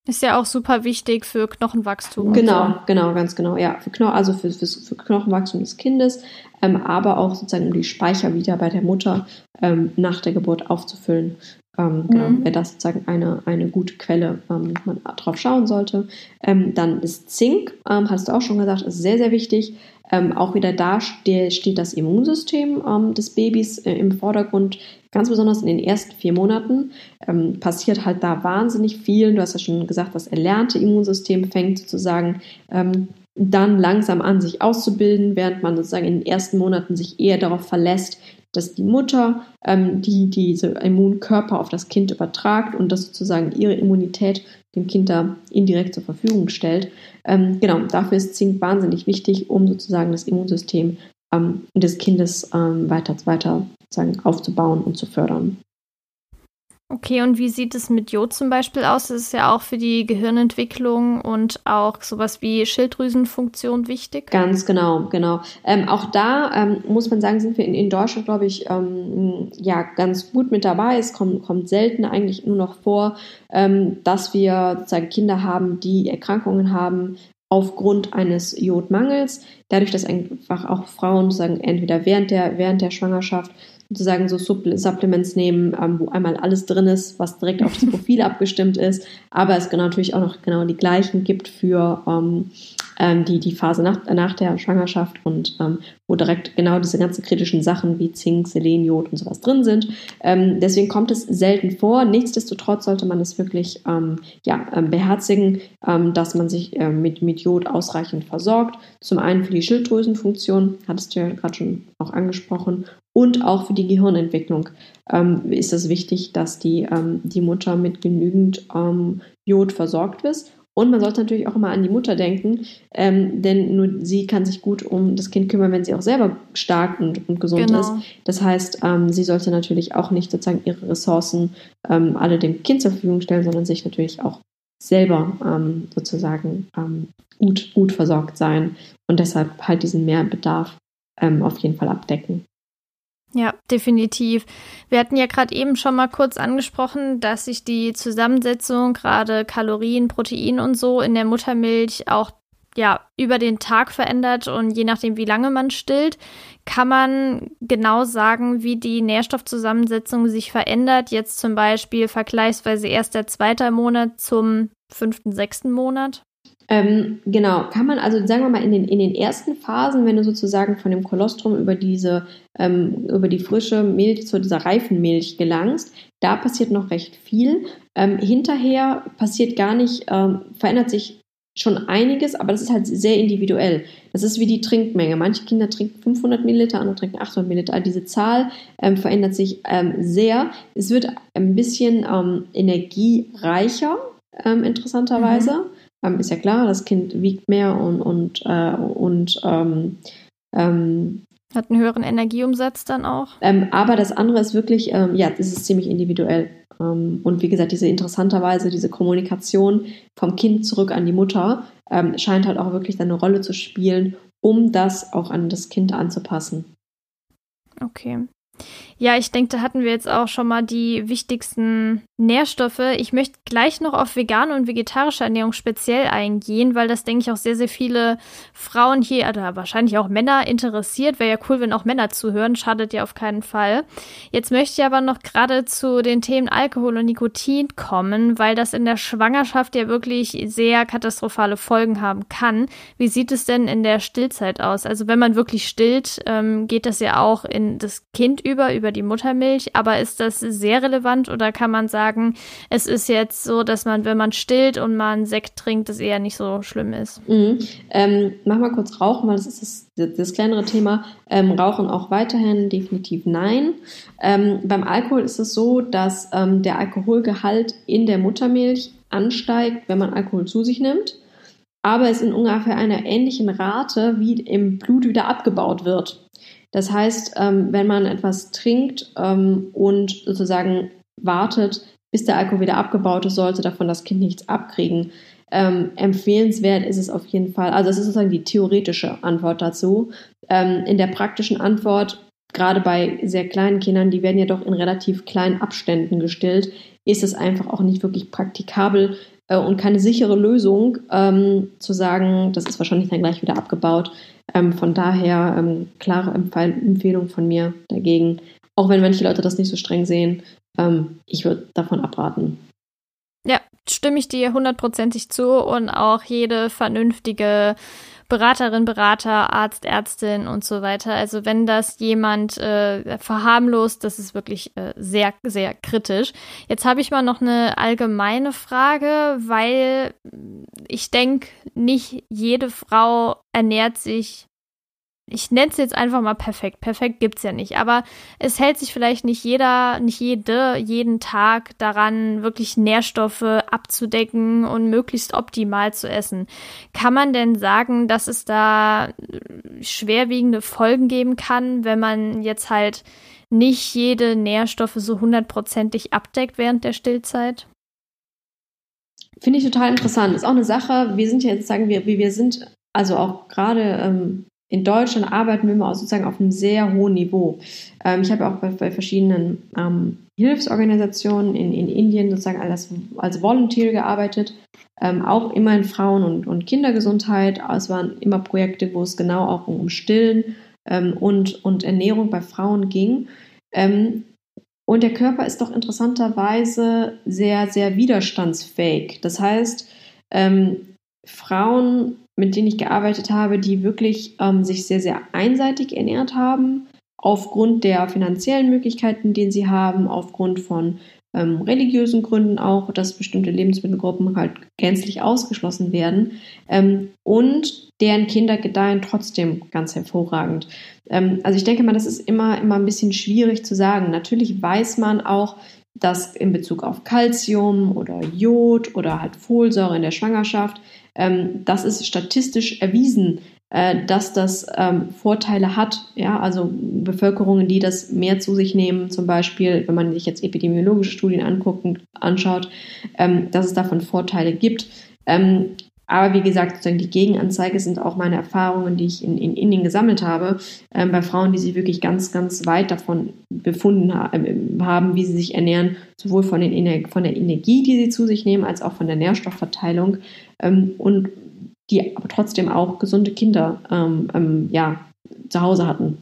Ist ja auch super wichtig für Knochenwachstum. Genau, so. genau, ganz genau. Ja, für Kno also für, für, für Knochenwachstum des Kindes, ähm, aber auch sozusagen um die Speicher wieder bei der Mutter ähm, nach der Geburt aufzufüllen. Ähm, genau, mhm. wäre das sozusagen eine, eine gute Quelle, ähm, man drauf schauen sollte. Ähm, dann ist Zink, ähm, hast du auch schon gesagt, ist sehr, sehr wichtig. Ähm, auch wieder da steht, steht das Immunsystem ähm, des Babys äh, im Vordergrund. Ganz besonders in den ersten vier Monaten passiert halt da wahnsinnig viel. Du hast ja schon gesagt, das erlernte Immunsystem fängt sozusagen dann langsam an, sich auszubilden, während man sozusagen in den ersten Monaten sich eher darauf verlässt, dass die Mutter ähm, die diese Immunkörper auf das Kind übertragt und das sozusagen ihre Immunität dem Kind da indirekt zur Verfügung stellt. Ähm, genau, dafür ist Zink wahnsinnig wichtig, um sozusagen das Immunsystem ähm, des Kindes ähm, weiter, weiter sozusagen aufzubauen und zu fördern. Okay, und wie sieht es mit Jod zum Beispiel aus? Das ist ja auch für die Gehirnentwicklung und auch sowas wie Schilddrüsenfunktion wichtig. Ganz genau, genau. Ähm, auch da ähm, muss man sagen, sind wir in, in Deutschland, glaube ich, ähm, ja, ganz gut mit dabei. Es kommt, kommt selten eigentlich nur noch vor, ähm, dass wir sozusagen Kinder haben, die Erkrankungen haben, aufgrund eines Jodmangels, dadurch, dass einfach auch Frauen sagen, entweder während der, während der Schwangerschaft sozusagen so Supplements nehmen, ähm, wo einmal alles drin ist, was direkt auf das [laughs] Profil abgestimmt ist, aber es genau natürlich auch noch genau die gleichen gibt für ähm, ähm, die, die Phase nach, nach der Schwangerschaft und ähm, wo direkt genau diese ganzen kritischen Sachen wie Zink, Selen, Jod und sowas drin sind. Ähm, deswegen kommt es selten vor. Nichtsdestotrotz sollte man es wirklich ja, beherzigen, dass man sich äh, mit, mit Jod ausreichend versorgt. Zum einen für die Schilddrüsenfunktion, hattest du ja gerade schon auch angesprochen, und auch für die Gehirnentwicklung ähm, ist es wichtig, dass die, ähm, die Mutter mit genügend ähm, Jod versorgt ist. Und man sollte natürlich auch immer an die Mutter denken, ähm, denn nur sie kann sich gut um das Kind kümmern, wenn sie auch selber stark und, und gesund genau. ist. Das heißt, ähm, sie sollte natürlich auch nicht sozusagen ihre Ressourcen ähm, alle dem Kind zur Verfügung stellen, sondern sich natürlich auch selber ähm, sozusagen ähm, gut, gut versorgt sein und deshalb halt diesen Mehrbedarf ähm, auf jeden Fall abdecken. Ja, definitiv. Wir hatten ja gerade eben schon mal kurz angesprochen, dass sich die Zusammensetzung, gerade Kalorien, Protein und so in der Muttermilch auch ja, über den Tag verändert und je nachdem, wie lange man stillt, kann man genau sagen, wie die Nährstoffzusammensetzung sich verändert. Jetzt zum Beispiel vergleichsweise erst der zweite Monat zum fünften, sechsten Monat. Ähm, genau, kann man also, sagen wir mal, in den, in den ersten Phasen, wenn du sozusagen von dem Kolostrum über diese, ähm, über die frische Milch zu dieser reifen Milch gelangst, da passiert noch recht viel. Ähm, hinterher passiert gar nicht, ähm, verändert sich schon einiges, aber das ist halt sehr individuell. Das ist wie die Trinkmenge. Manche Kinder trinken 500 Milliliter, andere trinken 800 Milliliter. Also diese Zahl ähm, verändert sich ähm, sehr. Es wird ein bisschen energiereicher, interessanterweise. Mhm ähm, ist ja klar, das Kind wiegt mehr und, und, äh, und ähm, ähm, hat einen höheren Energieumsatz dann auch. Ähm, aber das andere ist wirklich, ähm, ja, das ist ziemlich individuell. Ähm, und wie gesagt, diese interessanterweise, diese Kommunikation vom Kind zurück an die Mutter scheint halt auch wirklich eine Rolle zu spielen, um das auch an das Kind anzupassen. Okay. Ja, ich denke, da hatten wir jetzt auch schon mal die wichtigsten Nährstoffe. Ich möchte gleich noch auf vegane und vegetarische Ernährung speziell eingehen, weil das, denke ich, auch sehr, sehr viele Frauen hier, oder wahrscheinlich auch Männer interessiert. Wäre ja cool, wenn auch Männer zuhören, schadet ja auf keinen Fall. Jetzt möchte ich aber noch gerade zu den Themen Alkohol und Nikotin kommen, weil das in der Schwangerschaft ja wirklich sehr katastrophale Folgen haben kann. Wie sieht es denn in der Stillzeit aus? Also wenn man wirklich stillt, ähm, geht das ja auch in das Kind über, über die Muttermilch. Aber ist das sehr relevant oder kann man sagen, es ist jetzt so, dass man, wenn man stillt und man Sekt trinkt, das eher nicht so schlimm ist? Mhm. Ähm, mach mal kurz Rauchen, weil das ist das, das kleinere Thema. Ähm, Rauchen auch weiterhin definitiv nein. Ähm, beim Alkohol ist es so, dass ähm, der Alkoholgehalt in der Muttermilch ansteigt, wenn man Alkohol zu sich nimmt aber es in ungefähr einer ähnlichen Rate wie im Blut wieder abgebaut wird. Das heißt, ähm, wenn man etwas trinkt ähm, und sozusagen wartet, bis der Alkohol wieder abgebaut ist, sollte davon das Kind nichts abkriegen. Ähm, empfehlenswert ist es auf jeden Fall. Also das ist sozusagen die theoretische Antwort dazu. Ähm, in der praktischen Antwort, gerade bei sehr kleinen Kindern, die werden ja doch in relativ kleinen Abständen gestillt, ist es einfach auch nicht wirklich praktikabel, äh, und keine sichere Lösung, ähm, zu sagen, das ist wahrscheinlich dann gleich wieder abgebaut. Ähm, von daher ähm, klare Empfehlung von mir dagegen. Auch wenn manche Leute das nicht so streng sehen, ähm, ich würde davon abraten. Ja, stimme ich dir hundertprozentig zu und auch jede vernünftige Beraterin, Berater, Arzt, Ärztin und so weiter. Also wenn das jemand äh, verharmlost, das ist wirklich äh, sehr, sehr kritisch. Jetzt habe ich mal noch eine allgemeine Frage, weil ich denke, nicht jede Frau ernährt sich ich nenne es jetzt einfach mal perfekt. Perfekt gibt es ja nicht. Aber es hält sich vielleicht nicht jeder, nicht jede, jeden Tag daran, wirklich Nährstoffe abzudecken und möglichst optimal zu essen. Kann man denn sagen, dass es da schwerwiegende Folgen geben kann, wenn man jetzt halt nicht jede Nährstoffe so hundertprozentig abdeckt während der Stillzeit? Finde ich total interessant. Ist auch eine Sache, wir sind ja jetzt, sagen wir, wie wir sind, also auch gerade ähm, in Deutschland arbeiten wir immer sozusagen auf einem sehr hohen Niveau. Ähm, ich habe auch bei, bei verschiedenen ähm, Hilfsorganisationen in, in Indien sozusagen als, als Volunteer gearbeitet, ähm, auch immer in Frauen- und, und Kindergesundheit. Es waren immer Projekte, wo es genau auch um Stillen ähm, und, und Ernährung bei Frauen ging. Ähm, und der Körper ist doch interessanterweise sehr, sehr widerstandsfähig. Das heißt, ähm, Frauen mit denen ich gearbeitet habe, die wirklich ähm, sich sehr, sehr einseitig ernährt haben, aufgrund der finanziellen Möglichkeiten, die sie haben, aufgrund von ähm, religiösen Gründen auch, dass bestimmte Lebensmittelgruppen halt gänzlich ausgeschlossen werden. Ähm, und deren Kinder gedeihen trotzdem ganz hervorragend. Ähm, also ich denke mal, das ist immer, immer ein bisschen schwierig zu sagen. Natürlich weiß man auch, dass in Bezug auf Kalzium oder Jod oder halt Folsäure in der Schwangerschaft ähm, das ist statistisch erwiesen, äh, dass das ähm, Vorteile hat. Ja, also Bevölkerungen, die das mehr zu sich nehmen, zum Beispiel, wenn man sich jetzt epidemiologische Studien anguckt, anschaut, ähm, dass es davon Vorteile gibt. Ähm, aber wie gesagt, sozusagen die Gegenanzeige sind auch meine Erfahrungen, die ich in, in Indien gesammelt habe, ähm, bei Frauen, die sich wirklich ganz, ganz weit davon befunden ha äh, haben, wie sie sich ernähren, sowohl von, den, von der Energie, die sie zu sich nehmen, als auch von der Nährstoffverteilung ähm, und die aber trotzdem auch gesunde Kinder ähm, ähm, ja, zu Hause hatten.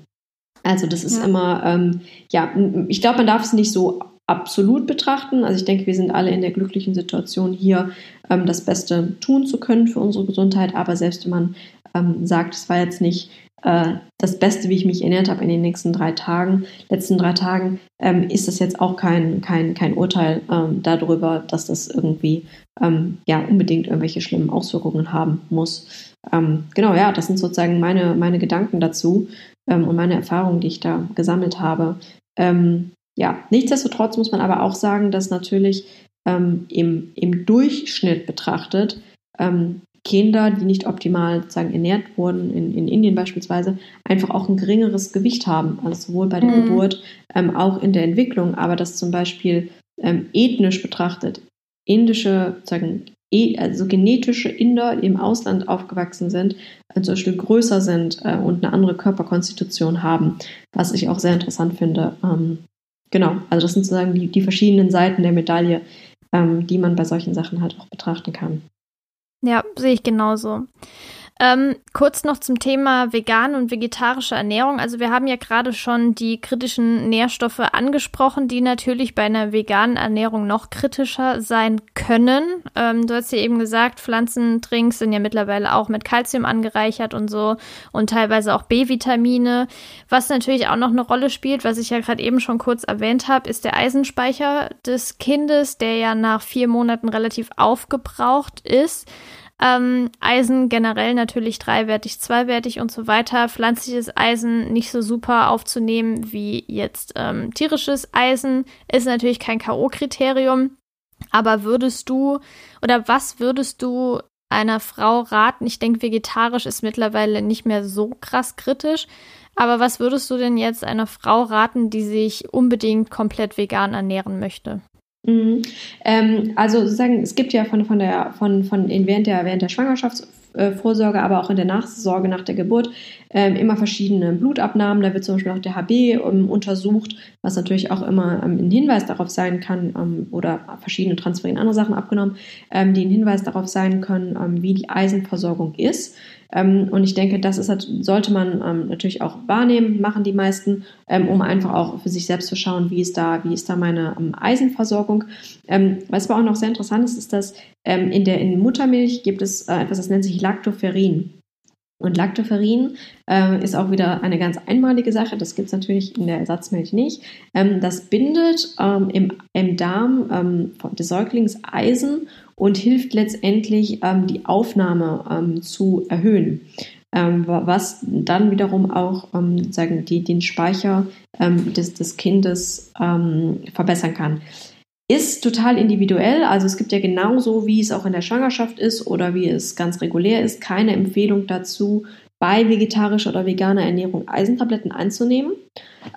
Also das ist ja. immer, ähm, ja, ich glaube, man darf es nicht so absolut betrachten. Also ich denke, wir sind alle in der glücklichen Situation, hier ähm, das Beste tun zu können für unsere Gesundheit. Aber selbst wenn man ähm, sagt, es war jetzt nicht äh, das Beste, wie ich mich ernährt habe in den nächsten drei Tagen, letzten drei Tagen, ähm, ist das jetzt auch kein, kein, kein Urteil ähm, darüber, dass das irgendwie ähm, ja unbedingt irgendwelche schlimmen Auswirkungen haben muss. Ähm, genau, ja, das sind sozusagen meine, meine Gedanken dazu und meine Erfahrungen, die ich da gesammelt habe. Ähm, ja, nichtsdestotrotz muss man aber auch sagen, dass natürlich ähm, im, im Durchschnitt betrachtet ähm, Kinder, die nicht optimal sozusagen ernährt wurden, in, in Indien beispielsweise, einfach auch ein geringeres Gewicht haben. Also sowohl bei der mhm. Geburt, ähm, auch in der Entwicklung, aber dass zum Beispiel ähm, ethnisch betrachtet indische, sozusagen e, also genetische Inder, die im Ausland aufgewachsen sind, äh, zum Beispiel größer sind äh, und eine andere Körperkonstitution haben, was ich auch sehr interessant finde. Ähm, genau, also das sind sozusagen die, die verschiedenen Seiten der Medaille, ähm, die man bei solchen Sachen halt auch betrachten kann. Ja, sehe ich genauso. Ähm, kurz noch zum Thema vegane und vegetarische Ernährung. Also wir haben ja gerade schon die kritischen Nährstoffe angesprochen, die natürlich bei einer veganen Ernährung noch kritischer sein können. Ähm, du hast ja eben gesagt, Pflanzendrinks sind ja mittlerweile auch mit Kalzium angereichert und so und teilweise auch B-Vitamine. Was natürlich auch noch eine Rolle spielt, was ich ja gerade eben schon kurz erwähnt habe, ist der Eisenspeicher des Kindes, der ja nach vier Monaten relativ aufgebraucht ist. Ähm, Eisen generell natürlich dreiwertig, zweiwertig und so weiter. Pflanzliches Eisen nicht so super aufzunehmen wie jetzt ähm, tierisches Eisen ist natürlich kein K.O.-Kriterium. Aber würdest du oder was würdest du einer Frau raten? Ich denke, vegetarisch ist mittlerweile nicht mehr so krass kritisch. Aber was würdest du denn jetzt einer Frau raten, die sich unbedingt komplett vegan ernähren möchte? Mhm. Ähm, also sozusagen, es gibt ja von, von der, von, von während der, während der Schwangerschaftsvorsorge, aber auch in der Nachsorge nach der Geburt ähm, immer verschiedene Blutabnahmen. Da wird zum Beispiel auch der HB ähm, untersucht, was natürlich auch immer ähm, ein Hinweis darauf sein kann, ähm, oder verschiedene Transferien, andere Sachen abgenommen, ähm, die ein Hinweis darauf sein können, wie die Eisenversorgung ist. Ähm, und ich denke, das ist, halt, sollte man ähm, natürlich auch wahrnehmen, machen die meisten, ähm, um einfach auch für sich selbst zu schauen, wie ist da, wie ist da meine Eisenversorgung. Was aber auch noch sehr interessant ist, ist, dass in der in Muttermilch gibt es äh, etwas, das nennt sich Lactoferrin. Und Lactoferrin äh, ist auch wieder eine ganz einmalige Sache. Das gibt es natürlich in der Ersatzmilch nicht. Ähm, das bindet ähm, im, im, Darm ähm, des Säuglings Eisen und hilft letztendlich, ähm, die Aufnahme ähm, zu erhöhen. Ähm, was dann wiederum auch sagen, die, den Speicher des, des Kindes verbessern kann ist total individuell. Also es gibt ja genauso, wie es auch in der Schwangerschaft ist oder wie es ganz regulär ist, keine Empfehlung dazu, bei vegetarischer oder veganer Ernährung Eisentabletten einzunehmen,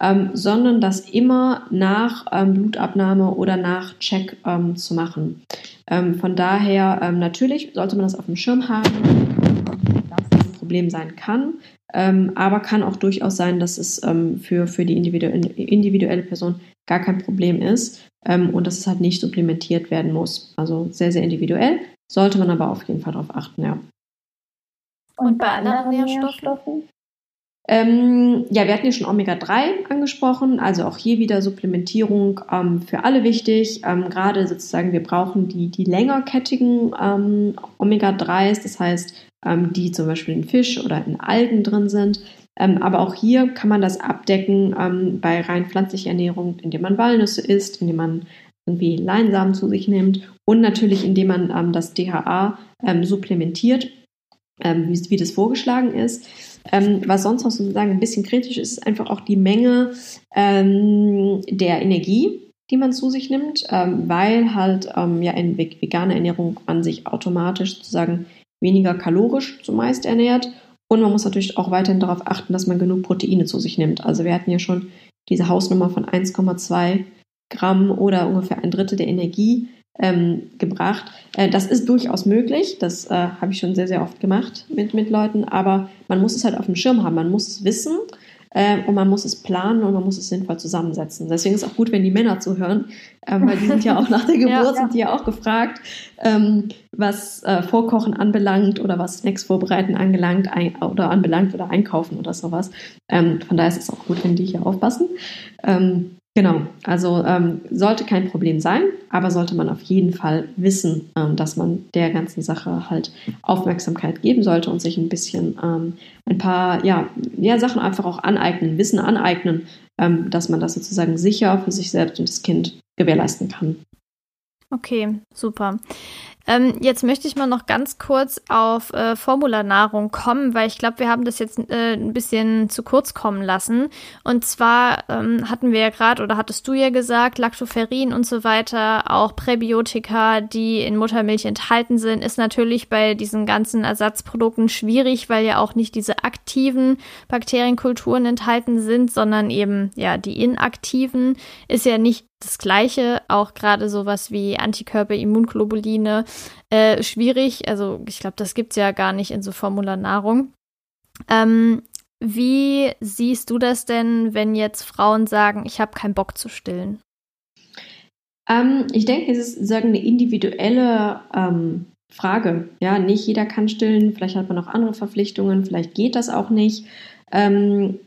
ähm, sondern das immer nach ähm, Blutabnahme oder nach Check ähm, zu machen. Ähm, von daher ähm, natürlich sollte man das auf dem Schirm haben, dass das ein Problem sein kann, ähm, aber kann auch durchaus sein, dass es für, für die individuelle, individuelle Person gar kein Problem ist und dass es halt nicht supplementiert werden muss. Also sehr, sehr individuell, sollte man aber auf jeden Fall darauf achten, ja. Und bei anderen Nährstoffen? Ähm, ja, wir hatten ja schon Omega-3 angesprochen, also auch hier wieder Supplementierung ähm, für alle wichtig. Ähm, Gerade sozusagen, wir brauchen die, die längerkettigen ähm, Omega-3s, das heißt, ähm, die zum Beispiel in Fisch oder in Algen drin sind. Ähm, aber auch hier kann man das abdecken bei rein pflanzlicher Ernährung, indem man Walnüsse isst, indem man irgendwie Leinsamen zu sich nimmt und natürlich indem man das DHA supplementiert, wie, wie, das vorgeschlagen ist. Ähm, was sonst noch sozusagen ein bisschen kritisch ist, ist einfach auch die Menge der Energie, die man zu sich nimmt, weil halt ja in veganer Ernährung man sich automatisch sozusagen weniger kalorisch zumeist ernährt und man muss natürlich auch weiterhin darauf achten, dass man genug Proteine zu sich nimmt. Also wir hatten ja schon diese Hausnummer von 1,2 Gramm oder ungefähr ein Drittel der Energie ähm, gebracht. Äh, das ist durchaus möglich. Das äh, habe ich schon sehr, sehr oft gemacht mit, mit Leuten. Aber man muss es halt auf dem Schirm haben. Man muss es wissen äh, und man muss es planen und man muss es sinnvoll zusammensetzen. Deswegen ist es auch gut, wenn die Männer zuhören, ähm, weil die sind ja auch nach der [laughs] Geburt, ja, ja. sind die ja auch gefragt, ähm, was äh, Vorkochen anbelangt oder was Snacks vorbereiten angelangt ein, oder anbelangt oder einkaufen oder sowas. Ähm, von daher ist es auch gut, wenn die hier aufpassen. Ähm, Genau, also ähm, sollte kein Problem sein, aber sollte man auf jeden Fall wissen, ähm, dass man der ganzen Sache halt Aufmerksamkeit geben sollte und sich ein bisschen ähm, ein paar ja, ja, Sachen einfach auch aneignen, Wissen aneignen, ähm, dass man das sozusagen sicher für sich selbst und das Kind gewährleisten kann. Okay, super. Ähm, jetzt möchte ich mal noch ganz kurz auf äh, Formularnahrung kommen, weil ich glaube, wir haben das jetzt äh, ein bisschen zu kurz kommen lassen. Und zwar ähm, hatten wir ja gerade, oder hattest du ja gesagt, Lactoferrin und so weiter, auch Präbiotika, die in Muttermilch enthalten sind, ist natürlich bei diesen ganzen Ersatzprodukten schwierig, weil ja auch nicht diese aktiven Bakterienkulturen enthalten sind, sondern eben ja die inaktiven. Ist ja nicht das Gleiche, auch gerade sowas wie Antikörper, Immunglobuline, äh, schwierig. Also ich glaube, das gibt es ja gar nicht in so Formularnahrung. Ähm, wie siehst du das denn, wenn jetzt Frauen sagen, ich habe keinen Bock zu stillen? Ähm, ich denke, es ist sagen eine individuelle ähm, Frage. Ja, nicht jeder kann stillen, vielleicht hat man auch andere Verpflichtungen, vielleicht geht das auch nicht. Ähm,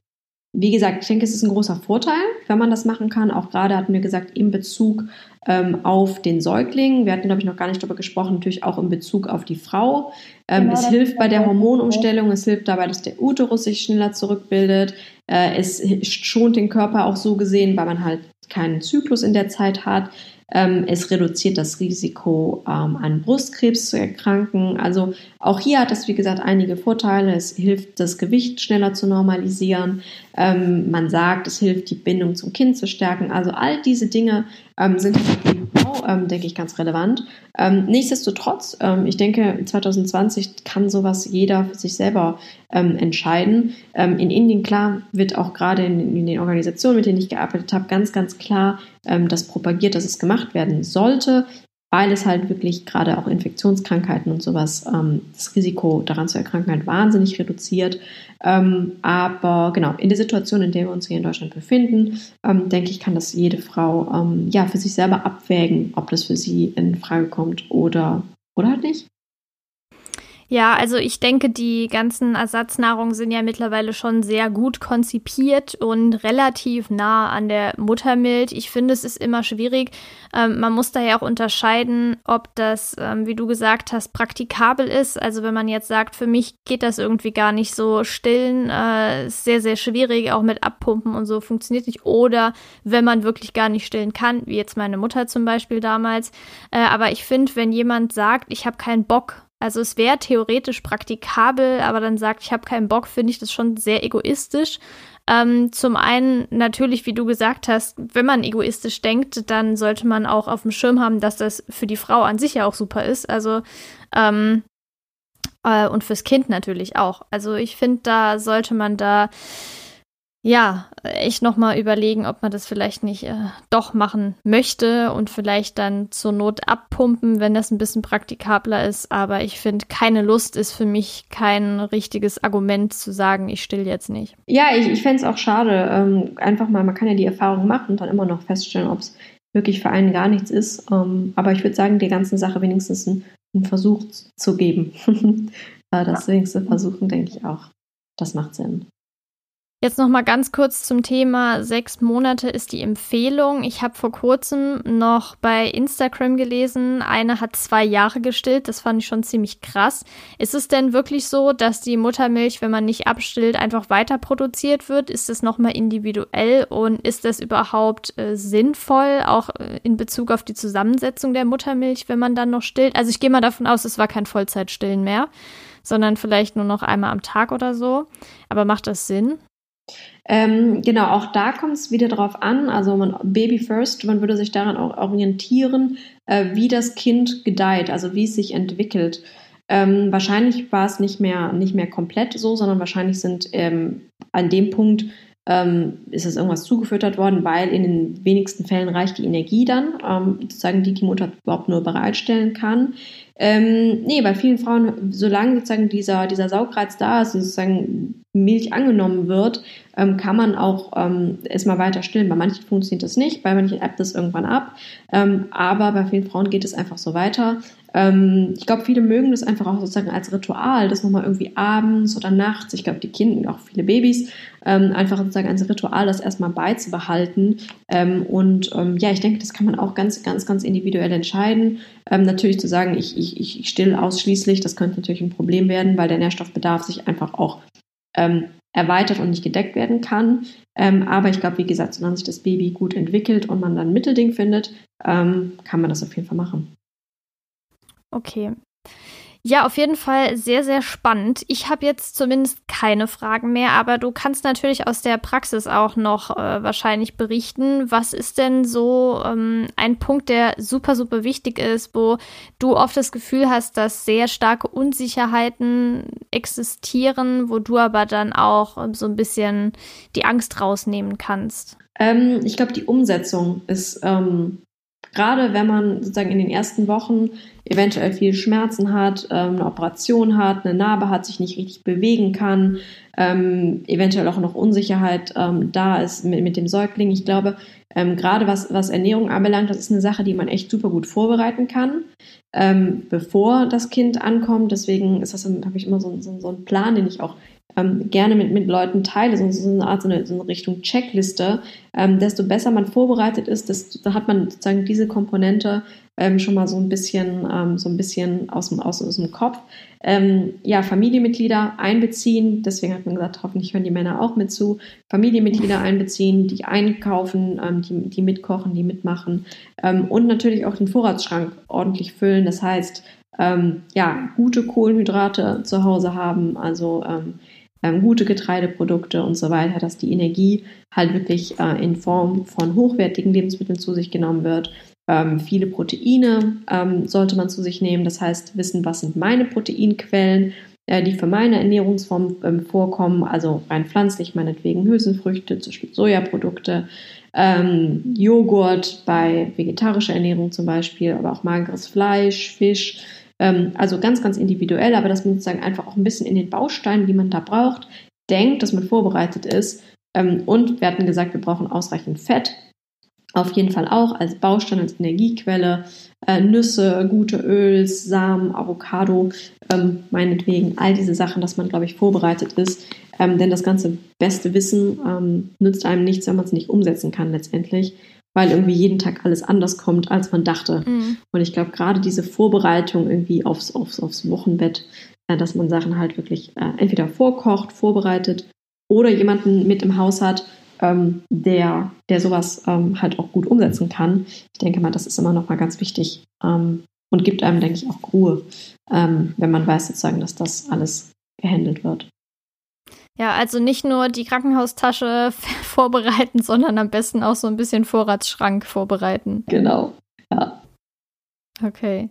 wie gesagt, ich denke, es ist ein großer Vorteil, wenn man das machen kann. Auch gerade hatten wir gesagt, in Bezug ähm, auf den Säugling. Wir hatten, glaube ich, noch gar nicht darüber gesprochen, natürlich auch in Bezug auf die Frau. Ähm, genau, es hilft bei der Hormonumstellung, es hilft dabei, dass der Uterus sich schneller zurückbildet. Äh, es schont den Körper auch so gesehen, weil man halt keinen Zyklus in der Zeit hat. Ähm, es reduziert das Risiko, ähm, an Brustkrebs zu erkranken. Also auch hier hat es, wie gesagt, einige Vorteile. Es hilft, das Gewicht schneller zu normalisieren. Ähm, man sagt, es hilft, die Bindung zum Kind zu stärken. Also all diese Dinge ähm, sind ähm, denke ich, ganz relevant. Ähm, nichtsdestotrotz, ich denke, 2020 kann sowas jeder für sich selber entscheiden. in Indien, klar, wird auch gerade in, in, den Organisationen, mit denen ich gearbeitet habe, ganz, ganz klar das propagiert, dass es gemacht werden sollte weil es halt wirklich gerade auch Infektionskrankheiten und sowas, ähm, das Risiko daran zu erkranken halt wahnsinnig reduziert. Ähm, aber genau, in der Situation, in der wir uns hier in Deutschland befinden, ähm, denke ich, kann das jede Frau ähm, ja für sich selber abwägen, ob das für sie in Frage kommt oder, oder halt nicht. Ja, also ich denke, die ganzen Ersatznahrungen sind ja mittlerweile schon sehr gut konzipiert und relativ nah an der Muttermilch. Ich finde, es ist immer schwierig. Ähm, man muss da ja auch unterscheiden, ob das, ähm, wie du gesagt hast, praktikabel ist. Also wenn man jetzt sagt, für mich geht das irgendwie gar nicht so stillen, äh, ist sehr, sehr schwierig, auch mit Abpumpen und so funktioniert nicht. Oder wenn man wirklich gar nicht stillen kann, wie jetzt meine Mutter zum Beispiel damals. Äh, aber ich finde, wenn jemand sagt, ich habe keinen Bock, also es wäre theoretisch praktikabel, aber dann sagt, ich habe keinen Bock, finde ich das schon sehr egoistisch. Ähm, zum einen natürlich, wie du gesagt hast, wenn man egoistisch denkt, dann sollte man auch auf dem Schirm haben, dass das für die Frau an sich ja auch super ist. Also ähm, äh, und fürs Kind natürlich auch. Also ich finde, da sollte man da ja, echt nochmal überlegen, ob man das vielleicht nicht äh, doch machen möchte und vielleicht dann zur Not abpumpen, wenn das ein bisschen praktikabler ist. Aber ich finde, keine Lust ist für mich kein richtiges Argument zu sagen, ich still jetzt nicht. Ja, ich, ich fände es auch schade. Ähm, einfach mal, man kann ja die Erfahrung machen und dann immer noch feststellen, ob es wirklich für einen gar nichts ist. Ähm, aber ich würde sagen, der ganzen Sache wenigstens einen, einen Versuch zu geben. [laughs] das ja. wenigste versuchen, denke ich auch. Das macht Sinn. Jetzt noch mal ganz kurz zum Thema sechs Monate ist die Empfehlung. Ich habe vor kurzem noch bei Instagram gelesen, eine hat zwei Jahre gestillt. Das fand ich schon ziemlich krass. Ist es denn wirklich so, dass die Muttermilch, wenn man nicht abstillt, einfach weiter produziert wird? Ist das noch mal individuell und ist das überhaupt äh, sinnvoll, auch äh, in Bezug auf die Zusammensetzung der Muttermilch, wenn man dann noch stillt? Also ich gehe mal davon aus, es war kein Vollzeitstillen mehr, sondern vielleicht nur noch einmal am Tag oder so. Aber macht das Sinn? Ähm, genau, auch da kommt es wieder darauf an, also man, Baby First, man würde sich daran auch orientieren, äh, wie das Kind gedeiht, also wie es sich entwickelt. Ähm, wahrscheinlich war es nicht mehr, nicht mehr komplett so, sondern wahrscheinlich sind ähm, an dem Punkt ähm, ist es irgendwas zugefüttert worden, weil in den wenigsten Fällen reicht die Energie dann, ähm, sozusagen die die Mutter überhaupt nur bereitstellen kann. Ähm, nee, bei vielen Frauen, solange sozusagen dieser, dieser Saugreiz da ist und sozusagen Milch angenommen wird, ähm, kann man auch ähm, erstmal weiter stillen. Bei manchen funktioniert das nicht, bei manchen ebbt das irgendwann ab. Ähm, aber bei vielen Frauen geht es einfach so weiter. Ähm, ich glaube, viele mögen das einfach auch sozusagen als Ritual, das nochmal irgendwie abends oder nachts, ich glaube, die Kinder, auch viele Babys, ähm, einfach sozusagen als Ritual das erstmal beizubehalten. Ähm, und ähm, ja, ich denke, das kann man auch ganz, ganz, ganz individuell entscheiden. Ähm, natürlich zu sagen, ich, ich, ich still ausschließlich, das könnte natürlich ein Problem werden, weil der Nährstoffbedarf sich einfach auch ähm, erweitert und nicht gedeckt werden kann. aber ich glaube, wie gesagt, solange sich das Baby gut entwickelt und man dann ein Mittelding findet, kann man das auf jeden Fall machen. Okay. Ja, auf jeden Fall sehr, sehr spannend. Ich habe jetzt zumindest keine Fragen mehr, aber du kannst natürlich aus der Praxis auch noch äh, wahrscheinlich berichten. Was ist denn so ähm, ein Punkt, der super, super wichtig ist, wo du oft das Gefühl hast, dass sehr starke Unsicherheiten existieren, wo du aber dann auch ähm, so ein bisschen die Angst rausnehmen kannst? Ähm, ich glaube, die Umsetzung ist ähm, gerade wenn man sozusagen in den ersten Wochen eventuell viel Schmerzen hat, ähm, eine Operation hat, eine Narbe hat, sich nicht richtig bewegen kann, ähm, eventuell auch noch Unsicherheit ähm, da ist mit, dem Säugling. Ich glaube, gerade was, was Ernährung anbelangt, das ist eine Sache, die man echt super gut vorbereiten kann, bevor das Kind ankommt. Deswegen ist das, habe ich immer so, so, so einen Plan, den ich auch ähm, gerne mit, mit Leuten teile, so, so eine Art, so eine, so eine Richtung Checkliste, ähm, desto besser man vorbereitet ist, desto, hat man sozusagen diese Komponente ähm, schon mal so ein bisschen, ähm, so ein bisschen aus dem, aus, aus dem Kopf. Ähm, ja, Familienmitglieder einbeziehen, deswegen hat man gesagt, hoffentlich hören die Männer auch mit zu. Familienmitglieder einbeziehen, die einkaufen, ähm, die, die mitkochen, die mitmachen und natürlich auch den Vorratsschrank ordentlich füllen. Das heißt, ja, gute Kohlenhydrate zu Hause haben, also ähm, gute Getreideprodukte und so weiter, dass die Energie halt wirklich äh, in Form von hochwertigen Lebensmitteln zu sich genommen wird. Ähm, viele Proteine ähm, sollte man zu sich nehmen, das heißt wissen, was sind meine Proteinquellen, äh, die für meine Ernährungsform ähm, vorkommen, also rein pflanzlich, meinetwegen Hülsenfrüchte, zum Beispiel Sojaprodukte, ähm, Joghurt bei vegetarischer Ernährung zum Beispiel, aber auch mageres Fleisch, Fisch, ähm, also ganz, ganz individuell, aber dass man sozusagen einfach auch ein bisschen in den Bausteinen, die man da braucht, denkt, dass man vorbereitet ist. Ähm, und wir hatten gesagt, wir brauchen ausreichend Fett. Auf jeden Fall auch als Baustein, als Energiequelle. Äh, Nüsse, gute Öls, Samen, Avocado, ähm, meinetwegen, all diese Sachen, dass man, glaube ich, vorbereitet ist. Ähm, denn das ganze beste Wissen ähm, nützt einem nichts, wenn man es nicht umsetzen kann letztendlich weil irgendwie jeden Tag alles anders kommt, als man dachte. Mhm. Und ich glaube, gerade diese Vorbereitung irgendwie aufs, aufs, aufs Wochenbett, äh, dass man Sachen halt wirklich äh, entweder vorkocht, vorbereitet oder jemanden mit im Haus hat, ähm, der, der sowas ähm, halt auch gut umsetzen kann. Ich denke mal, das ist immer noch mal ganz wichtig ähm, und gibt einem, denke ich, auch Ruhe, ähm, wenn man weiß sozusagen, dass das alles gehandelt wird. Ja, also nicht nur die Krankenhaustasche [laughs] vorbereiten, sondern am besten auch so ein bisschen Vorratsschrank vorbereiten. Genau, ja. Okay.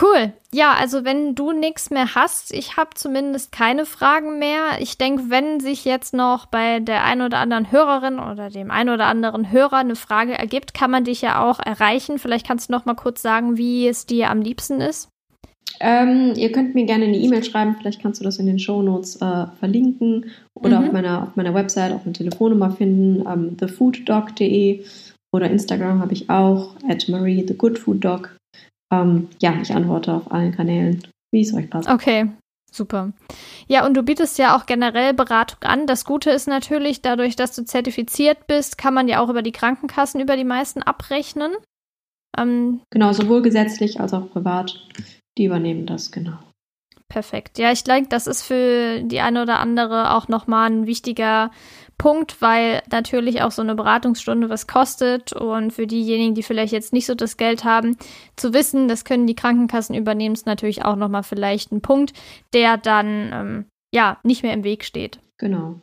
Cool. Ja, also wenn du nichts mehr hast, ich habe zumindest keine Fragen mehr. Ich denke, wenn sich jetzt noch bei der einen oder anderen Hörerin oder dem einen oder anderen Hörer eine Frage ergibt, kann man dich ja auch erreichen. Vielleicht kannst du noch mal kurz sagen, wie es dir am liebsten ist. Ähm, ihr könnt mir gerne eine E-Mail schreiben, vielleicht kannst du das in den Show Notes äh, verlinken oder mhm. auf, meiner, auf meiner Website auch eine Telefonnummer finden, ähm, thefooddog.de oder Instagram habe ich auch, at Marie the Good Food Dog. Ähm, ja, ich antworte auf allen Kanälen, wie es euch passt. Okay, super. Ja, und du bietest ja auch generell Beratung an. Das Gute ist natürlich, dadurch, dass du zertifiziert bist, kann man ja auch über die Krankenkassen über die meisten abrechnen. Ähm, genau, sowohl gesetzlich als auch privat. Die übernehmen das, genau. Perfekt. Ja, ich denke, das ist für die eine oder andere auch nochmal ein wichtiger Punkt, weil natürlich auch so eine Beratungsstunde was kostet und für diejenigen, die vielleicht jetzt nicht so das Geld haben, zu wissen, das können die Krankenkassen übernehmen, ist natürlich auch nochmal vielleicht ein Punkt, der dann ähm, ja nicht mehr im Weg steht. Genau.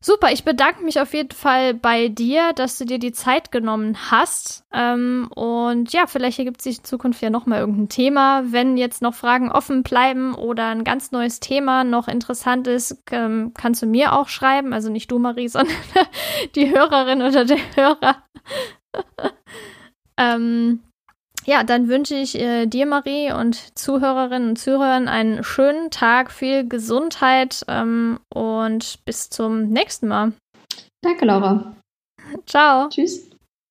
Super, ich bedanke mich auf jeden Fall bei dir, dass du dir die Zeit genommen hast. Ähm, und ja, vielleicht ergibt sich in Zukunft ja nochmal irgendein Thema. Wenn jetzt noch Fragen offen bleiben oder ein ganz neues Thema noch interessant ist, ähm, kannst du mir auch schreiben. Also nicht du, Marie, [laughs] sondern die Hörerin oder der Hörer. [laughs] ähm, ja, dann wünsche ich äh, dir, Marie, und Zuhörerinnen und Zuhörern einen schönen Tag, viel Gesundheit ähm, und bis zum nächsten Mal. Danke, Laura. Ciao. Tschüss.